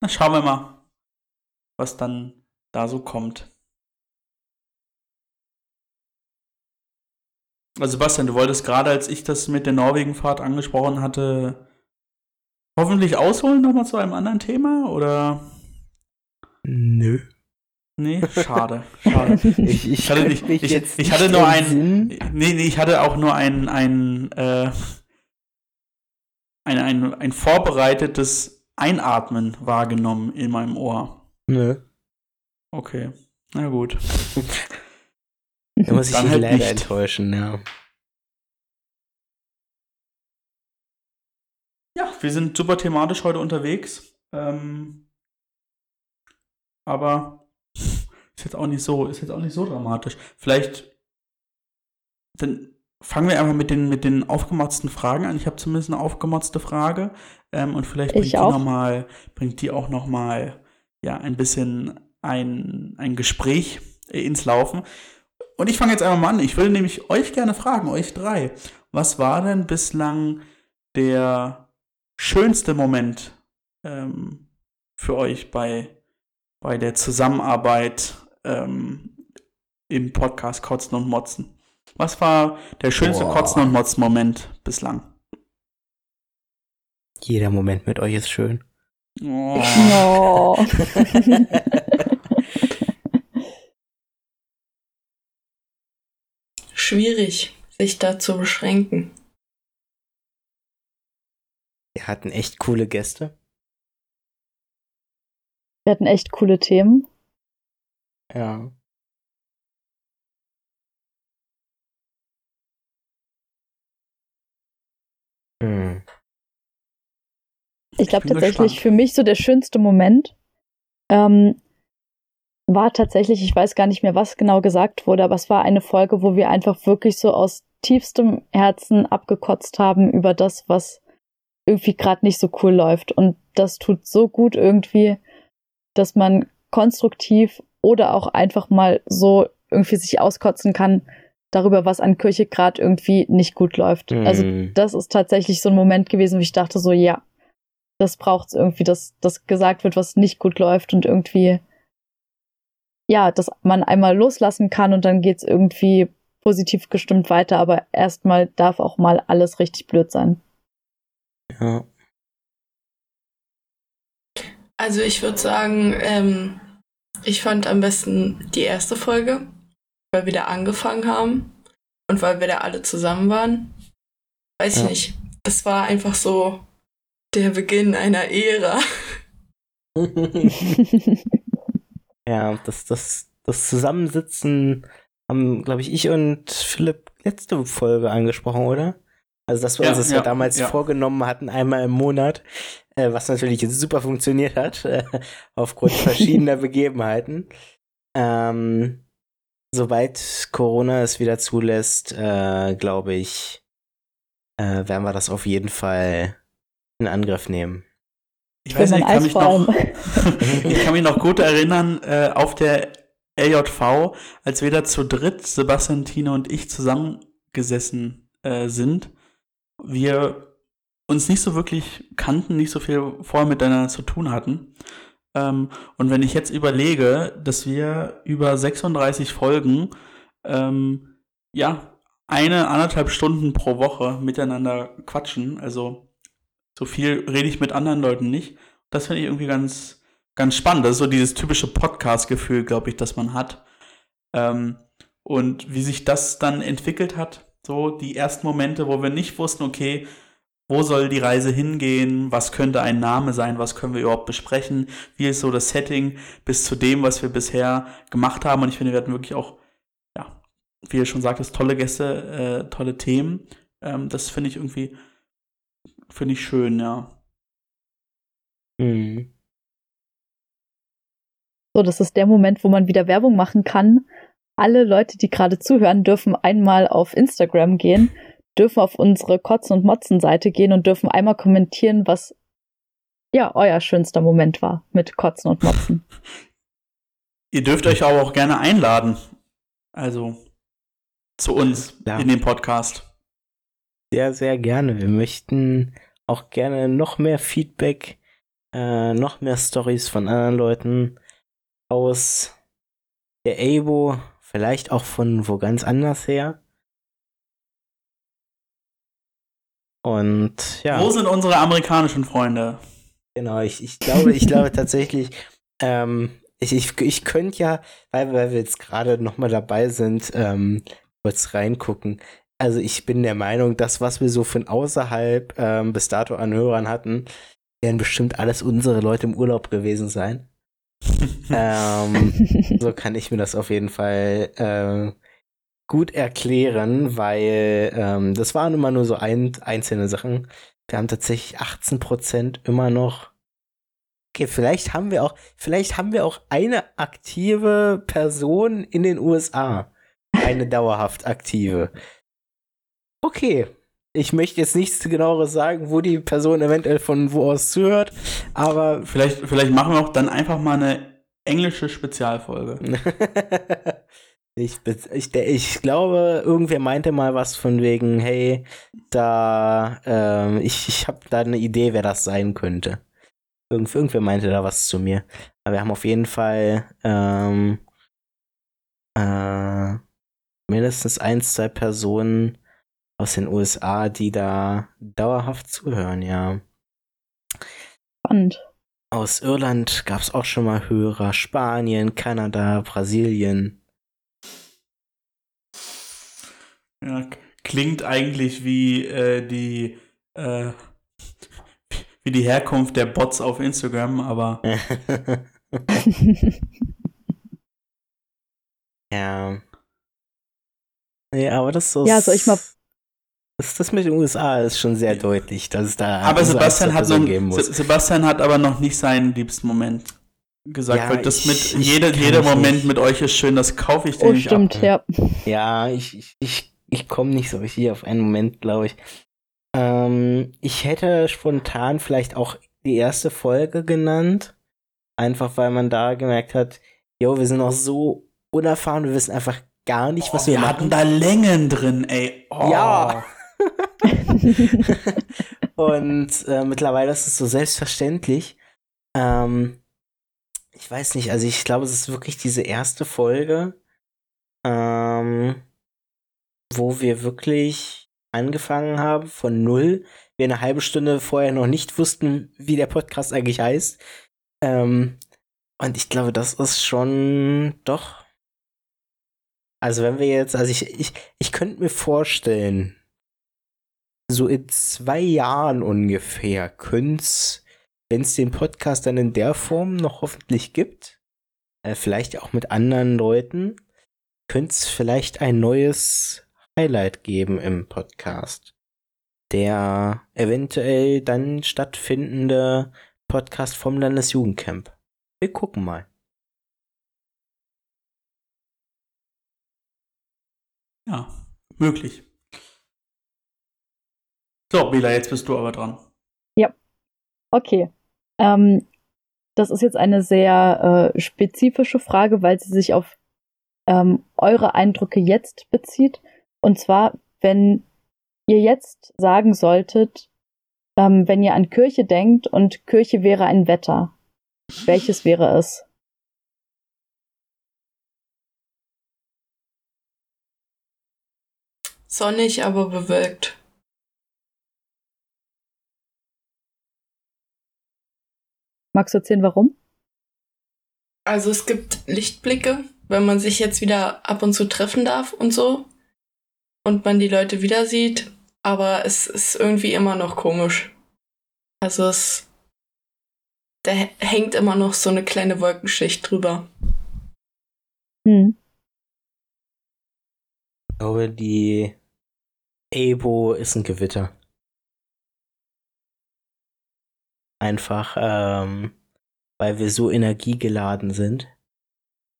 Na, schauen wir mal, was dann da so kommt. Also Sebastian, du wolltest gerade, als ich das mit der Norwegenfahrt angesprochen hatte, hoffentlich ausholen nochmal zu einem anderen Thema, oder? Nö. Nee, schade. schade. Ich, ich, hatte, ich, jetzt ich nicht hatte nur ein. entsinnen. Nee, nee, ich hatte auch nur ein, ein, äh, ein, ein, ein vorbereitetes Einatmen wahrgenommen in meinem Ohr. Nö. Okay. Na gut. Da muss ich Dann halt leider nicht. enttäuschen, ja. Ja, wir sind super thematisch heute unterwegs. Ähm, aber ist jetzt auch nicht so, ist jetzt auch nicht so dramatisch. Vielleicht dann fangen wir einfach mit den, mit den aufgemotzten Fragen an. Ich habe zumindest eine aufgemotzte Frage. Ähm, und vielleicht bringt Ich die auch. noch mal, bringt die auch noch mal ja, ein bisschen ein, ein Gespräch äh, ins Laufen. Und ich fange jetzt einfach mal an. Ich würde nämlich euch gerne fragen, euch drei. Was war denn bislang der schönste Moment ähm, für euch bei, bei der Zusammenarbeit ähm, im Podcast Kotzen und Motzen? Was war der schönste Boah. Kotzen und Motzen-Moment bislang? Jeder Moment mit euch ist schön. Oh. Oh. Schwierig, sich da zu beschränken. Wir hatten echt coole Gäste. Wir hatten echt coole Themen. Ja. Hm. Ich glaube tatsächlich gespannt. für mich so der schönste Moment ähm, war tatsächlich, ich weiß gar nicht mehr, was genau gesagt wurde, aber es war eine Folge, wo wir einfach wirklich so aus tiefstem Herzen abgekotzt haben über das, was irgendwie gerade nicht so cool läuft. Und das tut so gut irgendwie, dass man konstruktiv oder auch einfach mal so irgendwie sich auskotzen kann darüber, was an Kirche gerade irgendwie nicht gut läuft. Also Hm. das ist tatsächlich so ein Moment gewesen, wo ich dachte so, ja, das braucht's irgendwie, dass das gesagt wird, was nicht gut läuft und irgendwie, ja, dass man einmal loslassen kann und dann geht's irgendwie positiv gestimmt weiter, aber erstmal darf auch mal alles richtig blöd sein. Ja. Also ich würde sagen, ähm, ich fand am besten die erste Folge, weil wir da angefangen haben und weil wir da alle zusammen waren. Weiß Ja. ich nicht. Es war einfach so der Beginn einer Ära. ja, das, das, das Zusammensitzen haben, glaube ich, ich und Philipp letzte Folge angesprochen, oder? Also, dass wir Ja, uns das ja, damals ja. vorgenommen hatten, einmal im Monat, äh, was natürlich jetzt super funktioniert hat, äh, aufgrund verschiedener Begebenheiten. Ähm, sobald Corona es wieder zulässt, äh, glaube ich, äh, werden wir das auf jeden Fall in Angriff nehmen. Ich weiß nicht, ich kann mich noch, ich kann mich noch gut erinnern, äh, auf der LJV, als wir da zu dritt, Sebastian, Tine und ich, zusammengesessen äh, sind, wir uns nicht so wirklich kannten, nicht so viel vorher miteinander zu tun hatten. Ähm, und wenn ich jetzt überlege, dass wir über 36 Folgen, ähm, ja, eine, anderthalb Stunden pro Woche miteinander quatschen, also so viel rede ich mit anderen Leuten nicht. Das finde ich irgendwie ganz, ganz spannend. Das ist so dieses typische Podcast-Gefühl, glaube ich, das man hat. Ähm, und wie sich das dann entwickelt hat, so die ersten Momente, wo wir nicht wussten, okay, wo soll die Reise hingehen, was könnte ein Name sein, was können wir überhaupt besprechen, wie ist so das Setting bis zu dem, was wir bisher gemacht haben. Und ich finde, wir hatten wirklich auch, ja, wie ihr schon sagtest, tolle Gäste, äh, tolle Themen. Ähm, das finde ich irgendwie, finde ich schön, ja. Mhm. So, das ist der Moment, wo man wieder Werbung machen kann. Alle Leute, die gerade zuhören, dürfen einmal auf Instagram gehen, dürfen auf unsere Kotzen- und Motzen-Seite gehen und dürfen einmal kommentieren, was ja euer schönster Moment war mit Kotzen und Motzen. Ihr dürft euch aber auch gerne einladen. Also zu uns Ja. in den Podcast. Sehr, sehr gerne. Wir möchten auch gerne noch mehr Feedback, äh, noch mehr Stories von anderen Leuten aus der ABO, vielleicht auch von wo ganz anders her. Und ja, Wo sind unsere amerikanischen Freunde? genau, ich, ich glaube, ich glaube tatsächlich, ähm, ich, ich, ich könnte ja, weil, weil wir jetzt gerade nochmal dabei sind, ähm, kurz reingucken. Also ich bin der Meinung, das, was wir so von außerhalb ähm, bis dato an Hörern hatten, werden bestimmt alles unsere Leute im Urlaub gewesen sein. ähm, so kann ich mir das auf jeden Fall äh, gut erklären, weil ähm, das waren immer nur so ein, einzelne Sachen. Wir haben tatsächlich 18% immer noch. Okay, vielleicht haben wir auch, vielleicht haben wir auch eine aktive Person in den USA. Eine dauerhaft aktive. Okay. Ich möchte jetzt nichts genaueres sagen, wo die Person eventuell von wo aus zuhört, aber. Vielleicht, vielleicht machen wir auch dann einfach mal eine englische Spezialfolge. ich, ich, ich glaube, irgendwer meinte mal was von wegen, hey, da, ähm, ich, ich habe da eine Idee, wer das sein könnte. Irgend, irgendwer meinte da was zu mir. Aber wir haben auf jeden Fall ähm, äh, mindestens ein, zwei Personen aus den USA, die da dauerhaft zuhören, ja. Spannend. Aus Irland gab es auch schon mal Hörer, Spanien, Kanada, Brasilien. Ja, klingt eigentlich wie äh, die äh, wie die Herkunft der Bots auf Instagram, aber ja. Nee, aber das ist so. Ja, soll ich mal das, das mit den USA ist schon sehr deutlich, dass es da. Aber Sebastian hat, noch, Sebastian hat aber noch nicht seinen liebsten Moment gesagt, ja, weil das mit jeder, jeder Moment nicht. mit euch ist schön, das kaufe ich dir oh, nicht stimmt, ab. ja. Ja, ich, ich, ich, ich komme nicht so richtig auf einen Moment, glaube ich. Ähm, ich hätte spontan vielleicht auch die erste Folge genannt. Einfach weil man da gemerkt hat, jo, wir sind noch so unerfahren, wir wissen einfach gar nicht, was oh, wir, wir machen. hatten da Längen drin, ey. Oh. Ja. und äh, mittlerweile ist es so selbstverständlich. Ähm, ich weiß nicht, also ich glaube, es ist wirklich diese erste Folge, ähm, wo wir wirklich angefangen haben von null. Wir eine halbe Stunde vorher noch nicht wussten, wie der Podcast eigentlich heißt. Ähm, und ich glaube, das ist schon doch. Also wenn wir jetzt, also ich, ich, ich könnte mir vorstellen, so in zwei Jahren ungefähr könnte es, wenn es den Podcast dann in der Form noch hoffentlich gibt, äh, vielleicht auch mit anderen Leuten, könnte es vielleicht ein neues Highlight geben im Podcast. Der eventuell dann stattfindende Podcast vom Landesjugendcamp. Wir gucken mal. Ja, möglich. So, Bela, jetzt bist du aber dran. Ja. Okay. Ähm, das ist jetzt eine sehr äh, spezifische Frage, weil sie sich auf ähm, eure Eindrücke jetzt bezieht. Und zwar, wenn ihr jetzt sagen solltet, ähm, wenn ihr an Kirche denkt und Kirche wäre ein Wetter, welches wäre es? Sonnig, aber bewölkt. Magst du erzählen, warum? Also es gibt Lichtblicke, wenn man sich jetzt wieder ab und zu treffen darf und so und man die Leute wieder sieht, aber es ist irgendwie immer noch komisch. Also es da hängt immer noch so eine kleine Wolkenschicht drüber. Hm. Ich glaube, die Ebo ist ein Gewitter. Einfach, ähm, weil wir so energiegeladen sind.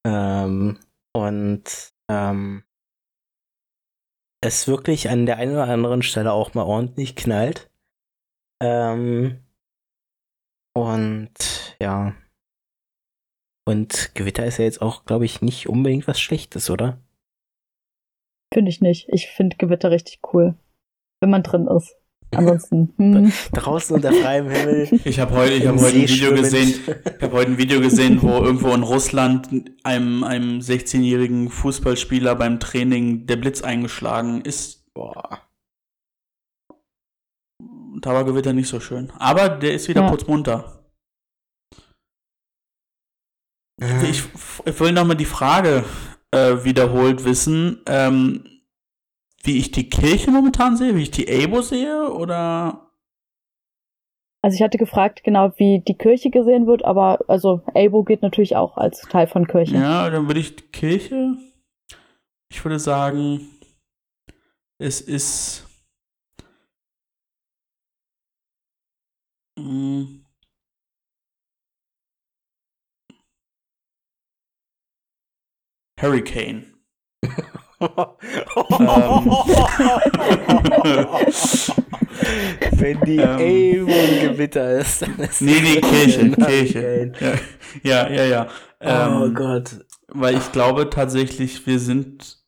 Ähm, und ähm, es wirklich an der einen oder anderen Stelle auch mal ordentlich knallt. Ähm, und ja. Und Gewitter ist ja jetzt auch, glaube ich, nicht unbedingt was Schlechtes, oder? Finde ich nicht. Ich finde Gewitter richtig cool, wenn man drin ist. Ansonsten. Hm. Draußen unter freiem Himmel. Ich habe heute, ich hab heute ein Video gesehen. Ich habe heute ein Video gesehen, wo irgendwo in Russland einem, einem 16-jährigen Fußballspieler beim Training der Blitz eingeschlagen ist. Boah. Da war Gewitter nicht so schön. Aber der ist wieder ja. putzmunter. ich, ich will nochmal die Frage äh, wiederholt wissen, ähm, wie ich die Kirche momentan sehe, wie ich die ABO sehe, oder? Also ich hatte gefragt, genau, wie die Kirche gesehen wird, aber also ABO geht natürlich auch als Teil von Kirche. Ja, dann würde ich die Kirche, ich würde sagen, es ist mh, Hurricane. Wenn die Ähm. Ein Gewitter ist, dann ist Nee, nee, Kirche, Kirche. Ja, ja, ja. ja. Oh Ähm, Gott. Weil ich glaube tatsächlich, wir sind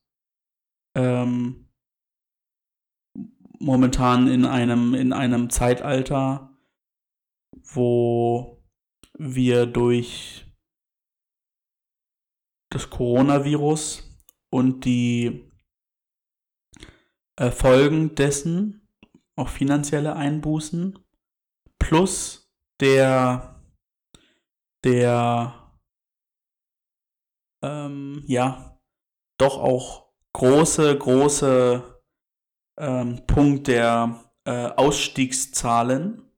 ähm, momentan in einem, in einem Zeitalter, wo wir durch das Coronavirus und die äh, Folgen dessen, auch finanzielle Einbußen, plus der, der ähm, ja, doch auch große, große ähm, Punkt der äh, Ausstiegszahlen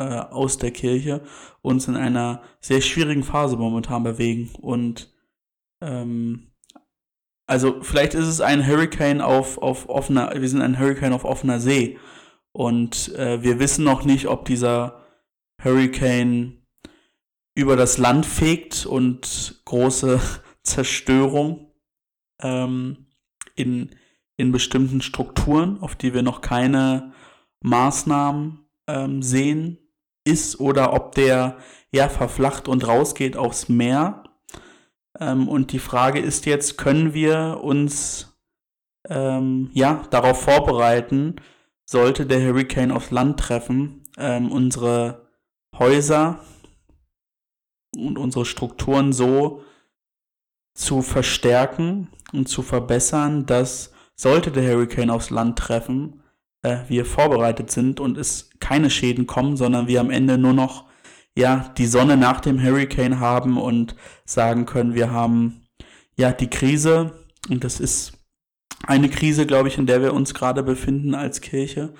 äh, aus der Kirche uns in einer sehr schwierigen Phase momentan bewegen. Und ähm, also vielleicht ist es ein Hurricane auf, auf offener, wir sind ein Hurricane auf offener See. Und äh, wir wissen noch nicht, ob dieser Hurricane über das Land fegt und große Zerstörung ähm, in, in bestimmten Strukturen, auf die wir noch keine Maßnahmen ähm, sehen, ist oder ob der ja verflacht und rausgeht aufs Meer. Ähm, und die Frage ist jetzt, können wir uns ähm, ja darauf vorbereiten, sollte der Hurricane aufs Land treffen, ähm, unsere Häuser und unsere Strukturen so zu verstärken und zu verbessern, dass sollte der Hurricane aufs Land treffen, äh, wir vorbereitet sind und es keine Schäden kommen, sondern wir am Ende nur noch ja die Sonne nach dem Hurricane haben und sagen können, wir haben ja die Krise und das ist eine Krise, glaube ich, in der wir uns gerade befinden als Kirche,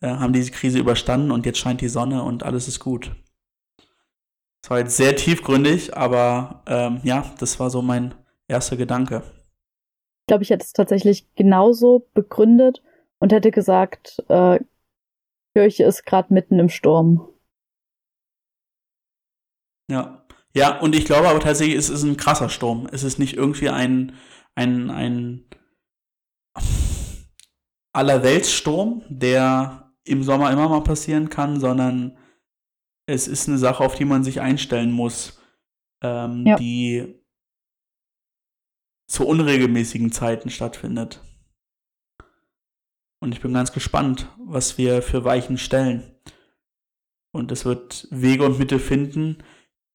äh, haben diese Krise überstanden und jetzt scheint die Sonne und alles ist gut. Das war jetzt sehr tiefgründig, aber ähm, ja, das war so mein erster Gedanke. Ich glaube, ich hätte es tatsächlich genauso begründet und hätte gesagt, äh, Kirche ist gerade mitten im Sturm. Ja. Ja, und ich glaube aber tatsächlich, es ist ein krasser Sturm. Es ist nicht irgendwie ein, ein, ein Allerweltssturm, der im Sommer immer mal passieren kann, sondern es ist eine Sache, auf die man sich einstellen muss, ähm, Ja. die zu unregelmäßigen Zeiten stattfindet. Und ich bin ganz gespannt, was wir für Weichen stellen. Und es wird Wege und Mittel finden,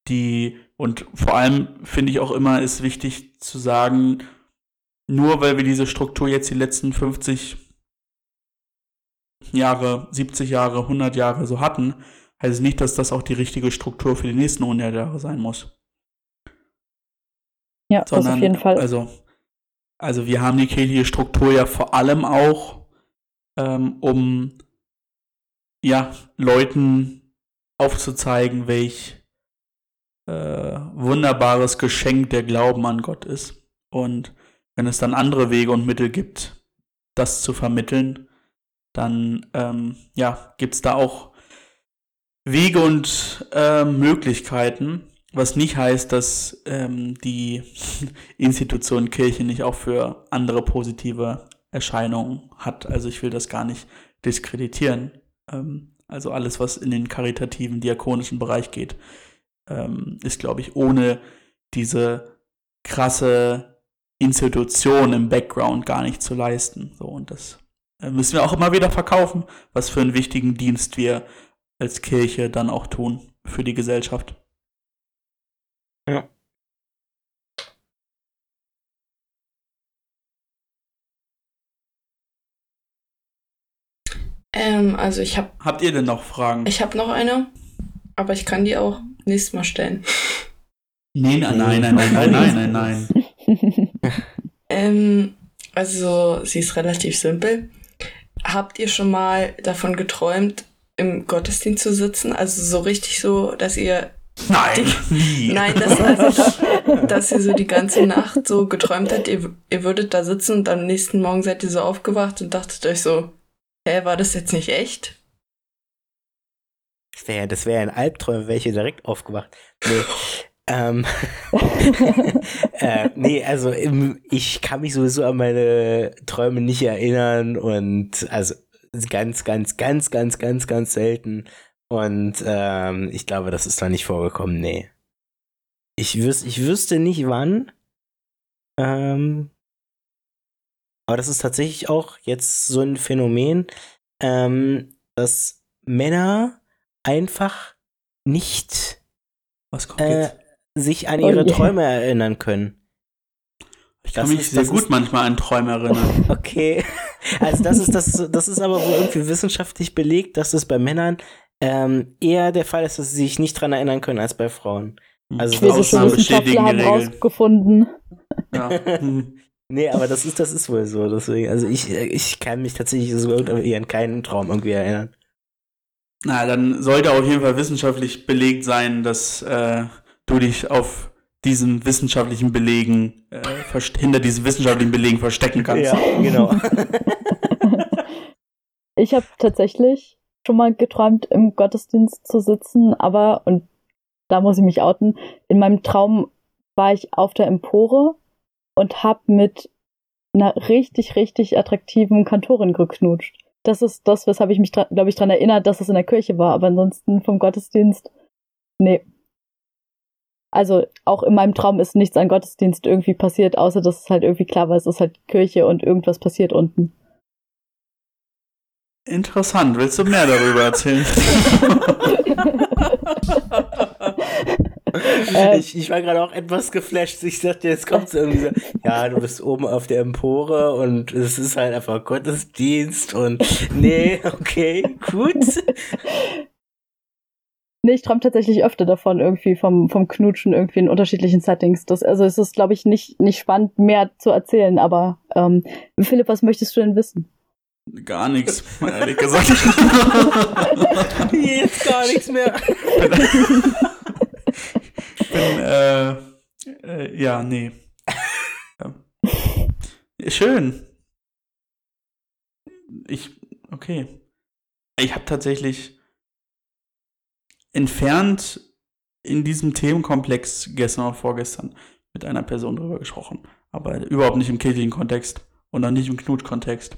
die, und vor allem finde ich auch immer, ist wichtig zu sagen, nur weil wir diese Struktur jetzt die letzten 50 Jahre, 70 Jahre, 100 Jahre so hatten, heißt es nicht, dass das auch die richtige Struktur für die nächsten 100 Jahre sein muss. Ja, das auf jeden Fall. Also, also wir haben die kirchliche Struktur ja vor allem auch, ähm, um ja, Leuten aufzuzeigen, welch äh, wunderbares Geschenk der Glauben an Gott ist. Und wenn es dann andere Wege und Mittel gibt, das zu vermitteln, dann ähm, ja, gibt es da auch Wege und äh, Möglichkeiten, was nicht heißt, dass ähm, die Institution Kirche nicht auch für andere positive Erscheinungen hat. Also ich will das gar nicht diskreditieren. Ähm, also alles, was in den karitativen, diakonischen Bereich geht, ähm, ist, glaube ich, ohne diese krasse Institution im Background gar nicht zu leisten. So, und das äh, müssen wir auch immer wieder verkaufen, was für einen wichtigen Dienst wir als Kirche dann auch tun für die Gesellschaft. Ja. Ähm, also ich habe Habt ihr denn noch Fragen? ich hab noch eine, aber ich kann die auch nächstes Mal stellen. Nee, nein, nein, nein, nein, nein, nein, nein, nein. Ähm, also, sie ist relativ simpel. Habt ihr schon mal davon geträumt, im Gottesdienst zu sitzen? Also so richtig so, dass ihr Nein, nie. Nein, dass, also, dass ihr so die ganze Nacht so geträumt habt, ihr, ihr würdet da sitzen und am nächsten Morgen seid ihr so aufgewacht und dachtet euch so, hä, war das jetzt nicht echt? Das wäre das wär ein Albtraum, wäre ich hier direkt aufgewacht. Nee. ähm, äh, nee, also im, ich kann mich sowieso an meine Träume nicht erinnern und also ganz, ganz, ganz, ganz, ganz, ganz selten. Und ähm, ich glaube, das ist da nicht vorgekommen, nee. Ich, wüs ich wüsste nicht wann. Ähm, aber das ist tatsächlich auch jetzt so ein Phänomen, ähm, dass Männer einfach nicht Was kommt äh, jetzt? sich an Oh ihre. Träume erinnern können. Ich kann das mich ist- sehr das gut ist- manchmal an Träume erinnern. Okay. Also das ist das, das ist aber wohl irgendwie wissenschaftlich belegt, dass es bei Männern ähm, eher der Fall ist, dass sie sich nicht dran erinnern können als bei Frauen. Also Ausnahmen bestätigen Wissenschaftler haben rausgefunden. Ja. Hm. Nee, aber das ist, das ist wohl so. Deswegen, also ich, ich kann mich tatsächlich so irgendwie an keinen Traum irgendwie erinnern. Na, dann sollte auf jeden Fall wissenschaftlich belegt sein, dass äh, du dich auf diesen wissenschaftlichen Belegen, äh, hinter diesen wissenschaftlichen Belegen verstecken kannst. Ja, genau. Ich habe tatsächlich schon mal geträumt, im Gottesdienst zu sitzen, aber, und da muss ich mich outen, in meinem Traum war ich auf der Empore und hab mit einer richtig, richtig attraktiven Kantorin geknutscht. Das ist das, weshalb ich mich, glaube ich, daran erinnert, dass es in der Kirche war, aber ansonsten vom Gottesdienst, nee. Also auch in meinem Traum ist nichts an Gottesdienst irgendwie passiert, außer dass es halt irgendwie klar war, es ist halt Kirche und irgendwas passiert unten. Interessant. Willst du mehr darüber erzählen? Äh, ich, ich war gerade auch etwas geflasht. Ich dachte, jetzt kommt so irgendwie so, ja, du bist oben auf der Empore und es ist halt einfach Gottesdienst und nee, okay, gut. Nee, ich träume tatsächlich öfter davon, irgendwie vom, vom Knutschen irgendwie in unterschiedlichen Settings. Das, also es ist, glaube ich, nicht, nicht spannend, mehr zu erzählen, aber ähm, Philipp, was möchtest du denn wissen? Gar nichts, ehrlich gesagt. Jetzt gar nichts mehr. Ich bin, äh, äh, ja, nee. Ja. Schön. Ich, okay. Ich habe tatsächlich entfernt in diesem Themenkomplex gestern oder vorgestern mit einer Person drüber gesprochen. Aber überhaupt nicht im kirchlichen Kontext und auch nicht im Knut-Kontext.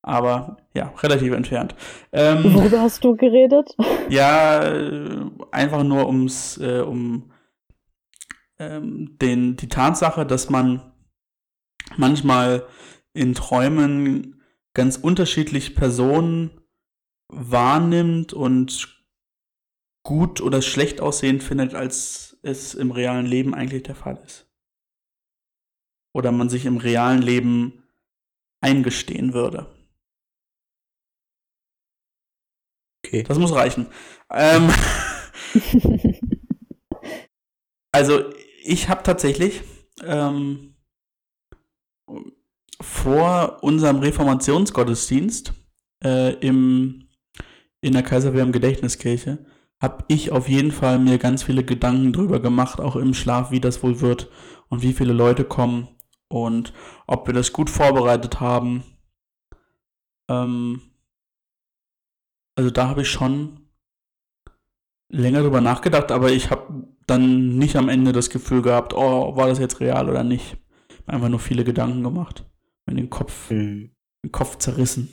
Aber ja, relativ entfernt. Ähm, Worüber hast du geredet? ja, äh, einfach nur ums, äh, um ähm, den, die Tatsache, dass man manchmal in Träumen ganz unterschiedlich Personen wahrnimmt und gut oder schlecht aussehend findet, als es im realen Leben eigentlich der Fall ist. Oder man sich im realen Leben eingestehen würde. Okay. Das muss reichen. Ähm, also ich habe tatsächlich ähm, vor unserem Reformationsgottesdienst äh, im, in der Kaiser Wilhelm Gedächtniskirche habe ich auf jeden Fall mir ganz viele Gedanken drüber gemacht, auch im Schlaf, wie das wohl wird und wie viele Leute kommen und ob wir das gut vorbereitet haben. Ähm, also da habe ich schon länger drüber nachgedacht, aber ich habe dann nicht am Ende das Gefühl gehabt, oh, war das jetzt real oder nicht. Einfach nur viele Gedanken gemacht. Mir den Kopf, Hm. den Kopf zerrissen.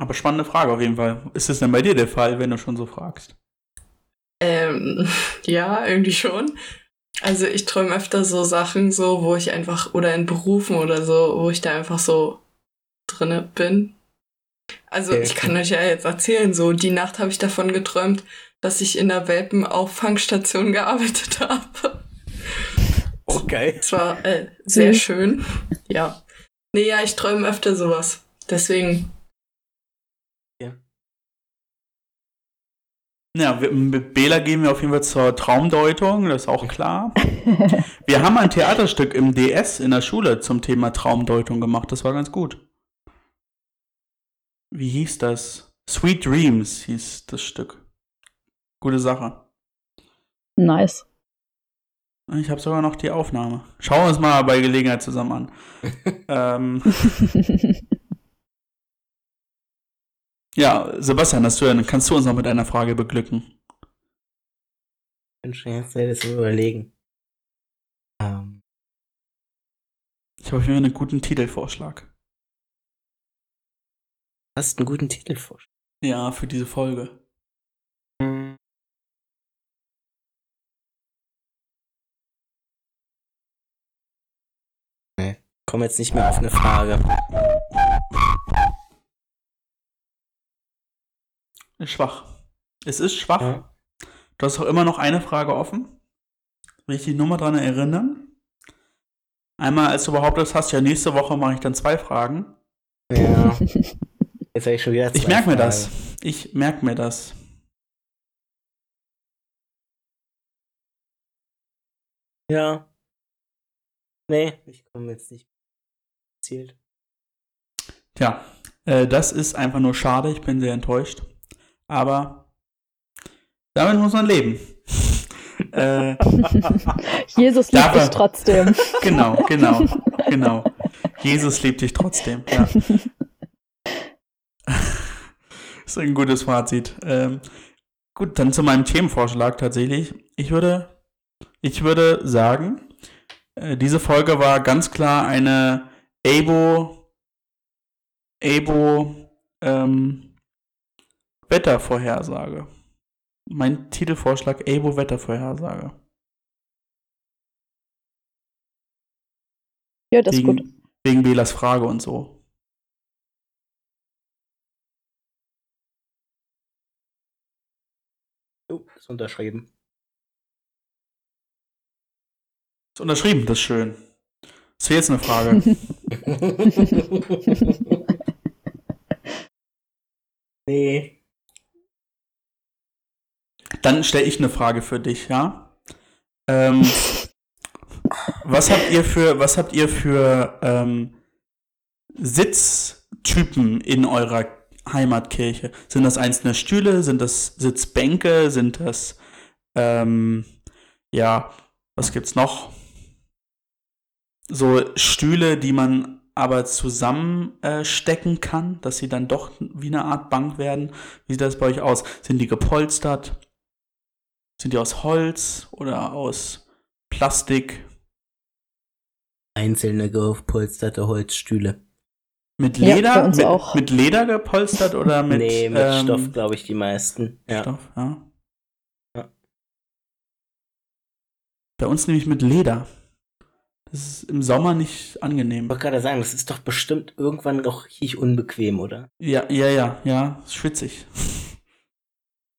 Aber spannende Frage auf jeden Fall. Ist es denn bei dir der Fall, wenn du schon so fragst? Ähm, ja, irgendwie schon. Also ich träume öfter so Sachen, so, wo ich einfach, oder in Berufen oder so, wo ich da einfach so drinne bin. Also Okay. ich kann euch ja jetzt erzählen, so die Nacht habe ich davon geträumt, dass ich in der Welpenauffangstation gearbeitet habe. Okay. Es war äh, sehr Süß. schön. Ja. Nee, ja, ich träume öfter sowas. Deswegen, Ja, wir- mit Bela gehen wir auf jeden Fall zur Traumdeutung, das ist auch klar. Wir haben ein Theaterstück im DS in der Schule zum Thema Traumdeutung gemacht, das war ganz gut. Wie hieß das? Sweet Dreams hieß das Stück. Gute Sache. nice. Ich habe sogar noch die Aufnahme. Schauen wir uns mal bei Gelegenheit zusammen an. ähm, ja, Sebastian, hast du, denn- kannst du uns noch mit einer Frage beglücken? Ich bin schon jetzt selbst am überlegen. Ähm, Ich habe hier einen guten Titelvorschlag. hast einen guten Titel vor. Ja, für diese Folge. Nee, komm jetzt nicht mehr auf eine Frage. Ist schwach. Es ist schwach. Ja. Du hast auch immer noch eine Frage offen. Will ich dich nur mal dran erinnern? Einmal, als du behauptet hast, ja, nächste Woche mache ich dann zwei Fragen. ja. Jetzt habe ich schon wieder Ich zwei merke mir das. Ich merke mir das. Ja. Nee, ich komme jetzt nicht. Zielt. Tja, äh, das ist einfach nur schade. Ich bin sehr enttäuscht. Aber damit muss man leben. äh, Jesus liebt dich trotzdem. genau, genau, genau. Jesus liebt dich trotzdem. Ja. ist ein gutes Fazit. Ähm, gut, dann zu meinem Themenvorschlag tatsächlich. Ich würde, ich würde sagen, äh, diese Folge war ganz klar eine Abo, Abo, ähm, Wettervorhersage. Mein Titelvorschlag Abo Wettervorhersage. Ja, das ist gut. wegen, wegen Belas Frage und so. Oh, ist unterschrieben. Ist unterschrieben, das ist schön. Das wäre jetzt eine Frage. nee. Dann stelle ich eine Frage für dich, ja? Ähm, was habt ihr für, was habt ihr für ähm, Sitztypen in eurer Heimatkirche? Sind das einzelne Stühle? Sind das Sitzbänke? Sind das ähm, ja, was gibt's noch? So Stühle, die man aber zusammenstecken äh, kann, dass sie dann doch wie eine Art Bank werden. Wie sieht das bei euch aus? Sind die gepolstert? Sind die aus Holz oder aus Plastik? Einzelne gepolsterte Holzstühle. Mit Ja, Leder? uns mit, auch. mit Leder gepolstert oder mit, nee, mit ähm, Stoff, glaube ich, die meisten. Ja. Stoff, ja. Ja. Bei uns nämlich mit Leder. Das ist im Sommer nicht angenehm. Ich wollte gerade sagen, das ist doch bestimmt irgendwann doch richtig unbequem, oder? Ja, ja, ja, ja, ist schwitzig.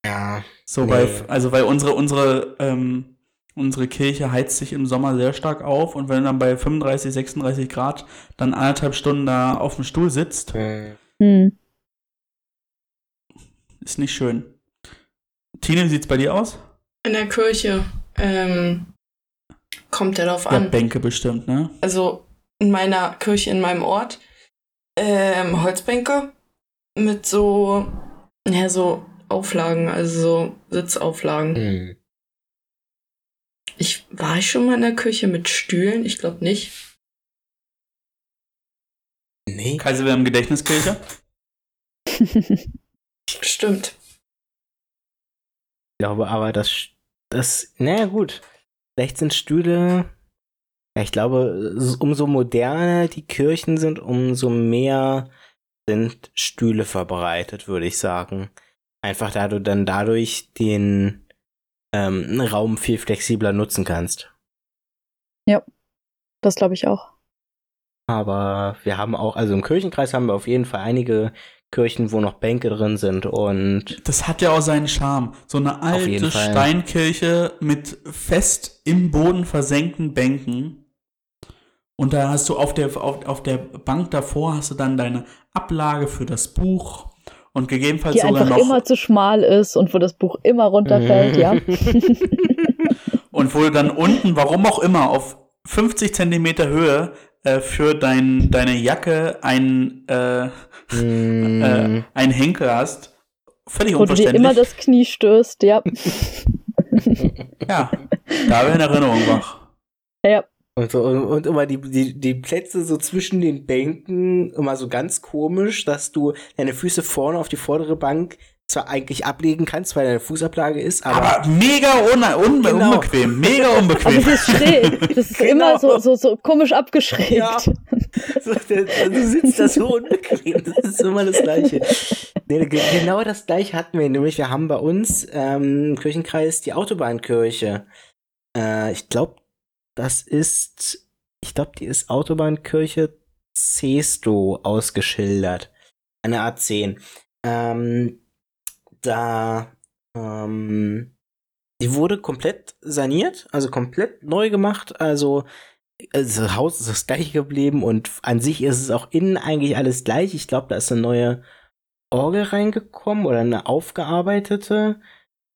Ja. So, Nee. weil, also weil unsere, unsere, ähm, unsere Kirche heizt sich im Sommer sehr stark auf und wenn du dann bei 35, 36 Grad dann anderthalb Stunden da auf dem Stuhl sitzt, Hm. Hm. ist nicht schön. Tine, wie sieht's bei dir aus? in der Kirche ähm, kommt ja darauf Ja, an. Bänke bestimmt, ne? also in meiner Kirche in meinem Ort ähm, Holzbänke mit so ja so Auflagen, also so Sitzauflagen. Hm. Ich war ich schon mal in der Küche mit Stühlen? Ich glaube nicht. Nee, Kaiser Wilhelm Gedächtniskirche? Stimmt. ich glaube aber, das, das, naja, gut. Vielleicht sind Stühle, ja, ich glaube, umso moderner die Kirchen sind, umso mehr sind Stühle verbreitet, würde ich sagen. Einfach da du dann dadurch den ähm, Raum viel flexibler nutzen kannst. Das glaube ich auch. Aber wir haben auch, also im Kirchenkreis haben wir auf jeden Fall einige Kirchen, wo noch Bänke drin sind und Das hat ja auch seinen Charme. So eine alte. Steinkirche mit fest im Boden versenkten Bänken Und da hast du auf der, auf, auf der Bank davor hast du dann deine Ablage für das Buch und gegebenenfalls Die sogar einfach noch. immer zu schmal ist und wo das Buch immer runterfällt, ja. Und wo du dann unten, warum auch immer, auf 50 Zentimeter Höhe äh, für dein, deine Jacke ein, äh, Mm, äh, ein Henkel hast. Völlig Wo du dir unverständlich. immer das Knie stößt, ja. ja, da wäre eine Erinnerung wach. ja. Und, so, und, und immer die, die, die Plätze so zwischen den Bänken immer so ganz komisch, dass du deine Füße vorne auf die vordere Bank zwar eigentlich ablegen kannst, weil deine Fußablage ist, aber, Aber mega un un Genau. unbequem, mega unbequem. das ist schräg. Das ist Genau. immer so, so, so komisch abgeschrägt. Ja. so, der, du sitzt da so unbequem. Das ist immer das Gleiche. Nee, ge- genau das Gleiche hatten wir nämlich. Wir haben bei uns ähm, im Kirchenkreis die Autobahnkirche. Äh, ich glaube, das ist, ich glaube, die ist Autobahnkirche Cesto ausgeschildert. Eine A10. Ähm, da, ähm, die wurde komplett saniert, also komplett neu gemacht. Also also das Haus ist das gleiche geblieben und an sich ist es auch innen eigentlich alles gleich. Ich glaube, da ist eine neue Orgel reingekommen oder eine aufgearbeitete.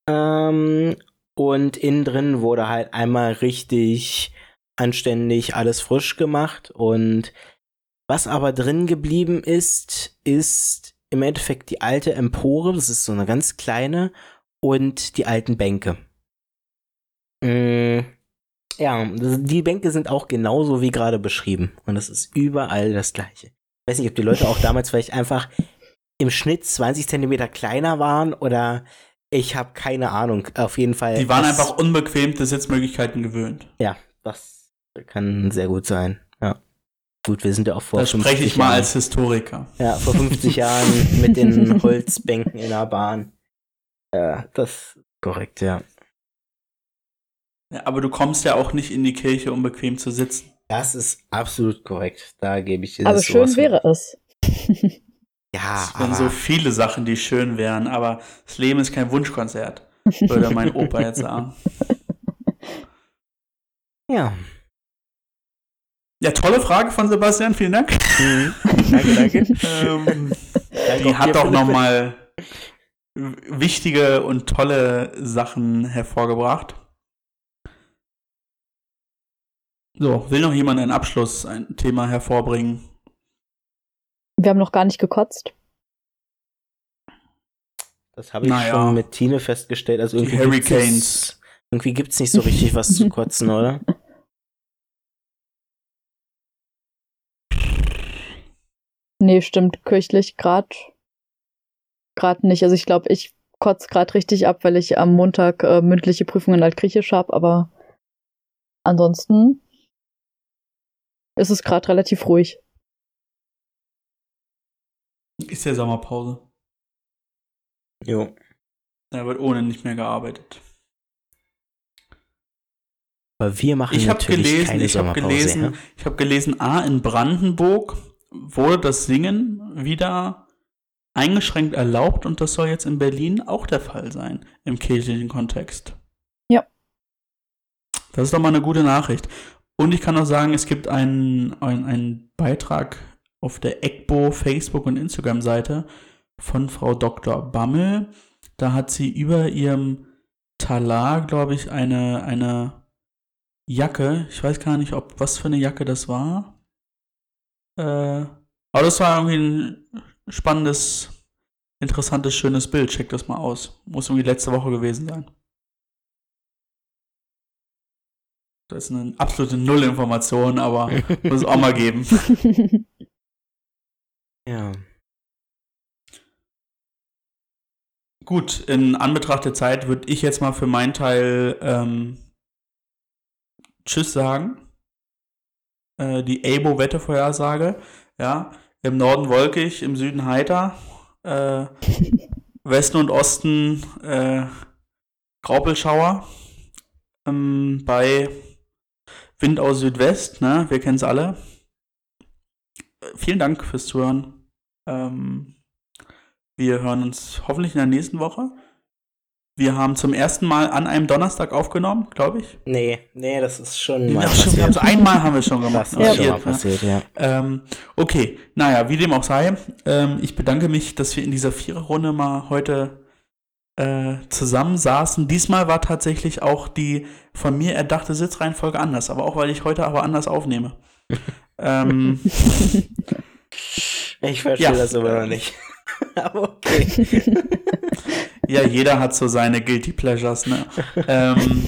Ähm, und innen drin wurde halt einmal richtig anständig alles frisch gemacht. Und was aber drin geblieben ist, ist im Endeffekt die alte Empore. Das ist so eine ganz kleine und die alten Bänke. Mm, ja, das- die Bänke sind auch genauso wie gerade beschrieben. Und es ist überall das Gleiche. Ich weiß nicht, ob die Leute auch damals vielleicht einfach im Schnitt 20 Zentimeter kleiner waren oder ich habe keine Ahnung. Auf jeden Fall. Die waren einfach unbequemte Sitzmöglichkeiten gewöhnt. Ja, das kann sehr gut sein. Ja. Gut, wir sind ja auch vor Da spreche 50 ich mal Jahren. als Historiker. Ja, vor 50 Jahren mit den Holzbänken in der Bahn. Ja, das ist korrekt, ja. Ja, aber du kommst ja auch nicht in die Kirche, um bequem zu sitzen. Das ist absolut korrekt. Da gebe ich dir Aber das schön wäre es. Ja, Es sind aber so viele Sachen, die schön wären, aber das Leben ist kein Wunschkonzert, würde mein Opa jetzt sagen. ja. Ja, tolle Frage von Sebastian, vielen Dank. Mhm. Danke, danke. ähm, Danke die hat doch nochmal wichtige und tolle Sachen hervorgebracht. So, will noch jemand einen Abschluss, ein Thema hervorbringen? Wir haben noch gar nicht gekotzt. Das habe ich Naja. schon mit Tine festgestellt. Also Die irgendwie gibt's Hurricanes. nicht- Irgendwie gibt es nicht so richtig was zu kotzen, oder? Nee, stimmt, kirchlich grad grad nicht. Also ich glaube, ich kotze gerade richtig ab, weil ich am Montag äh, mündliche Prüfungen Altgriechisch habe, aber ansonsten ist es gerade relativ ruhig. Ist ja Sommerpause. Jo. Da wird ohne nicht mehr gearbeitet. Aber wir machen Ich habe natürlich gelesen, keine ich habe Sommerpause. gelesen, ja? ich habe gelesen, A, in Brandenburg wurde das Singen wieder eingeschränkt erlaubt und das soll jetzt in Berlin auch der Fall sein, im kirchlichen Kontext. Ja. Das ist doch mal eine gute Nachricht. Und ich kann auch sagen, es gibt einen, einen, einen Beitrag auf der EGBO Facebook- und Instagram-Seite von Frau Dr. Bammel. Da hat sie über ihrem Talar, glaube ich, eine, eine Jacke. Ich weiß gar nicht, ob was für eine Jacke das war. Äh, aber das war irgendwie ein spannendes, interessantes, schönes Bild. Check das mal aus. Muss irgendwie letzte Woche gewesen sein. Das ist eine absolute Nullinformation, aber muss es auch mal geben. Ja. Gut, in Anbetracht der Zeit würde ich jetzt mal für meinen Teil ähm, Tschüss sagen. Äh, die ABO-Wettervorhersage. Ja, im Norden wolkig, im Süden heiter. Äh, Westen und Osten äh, Graupelschauer. Ähm, bei Wind aus Südwest, ne? Wir kennen es alle. Vielen Dank fürs Zuhören. Ähm, wir hören uns hoffentlich in der nächsten Woche. Wir haben zum ersten Mal an einem Donnerstag aufgenommen, glaube ich. Nee, nee, das ist schon mal Ja, schon, wir haben so einmal haben wir schon gemacht. Das ist schon Ja. mal passiert, ja. Ähm, okay, naja, wie dem auch sei, ähm, ich bedanke mich, dass wir in dieser Viererrunde mal heute äh, zusammensaßen. Diesmal war tatsächlich auch die von mir erdachte Sitzreihenfolge anders, aber auch weil ich heute aber anders aufnehme. ähm, Ich verstehe Ja. das immer noch nicht. Aber okay. ja, jeder hat so seine Guilty Pleasures, ne? ähm,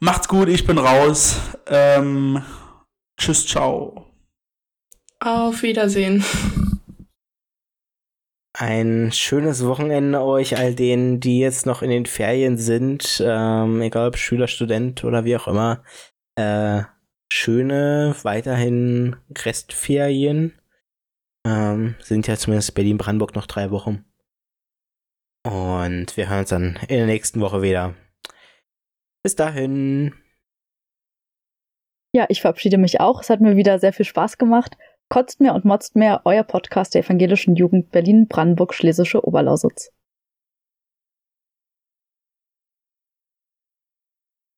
macht's gut, ich bin raus. Ähm, tschüss, ciao. Auf Wiedersehen. Ein schönes Wochenende euch, all denen, die jetzt noch in den Ferien sind, ähm, egal ob Schüler, Student oder wie auch immer. Äh, schöne, weiterhin Restferien. Ähm, sind ja zumindest Berlin-Brandenburg noch drei Wochen. Und wir hören uns dann in der nächsten Woche wieder. Bis dahin. Ja, ich verabschiede mich auch. Es hat mir wieder sehr viel Spaß gemacht. Kotzt mehr und motzt mehr, euer Podcast der evangelischen Jugend Berlin, Brandenburg, Schlesische Oberlausitz.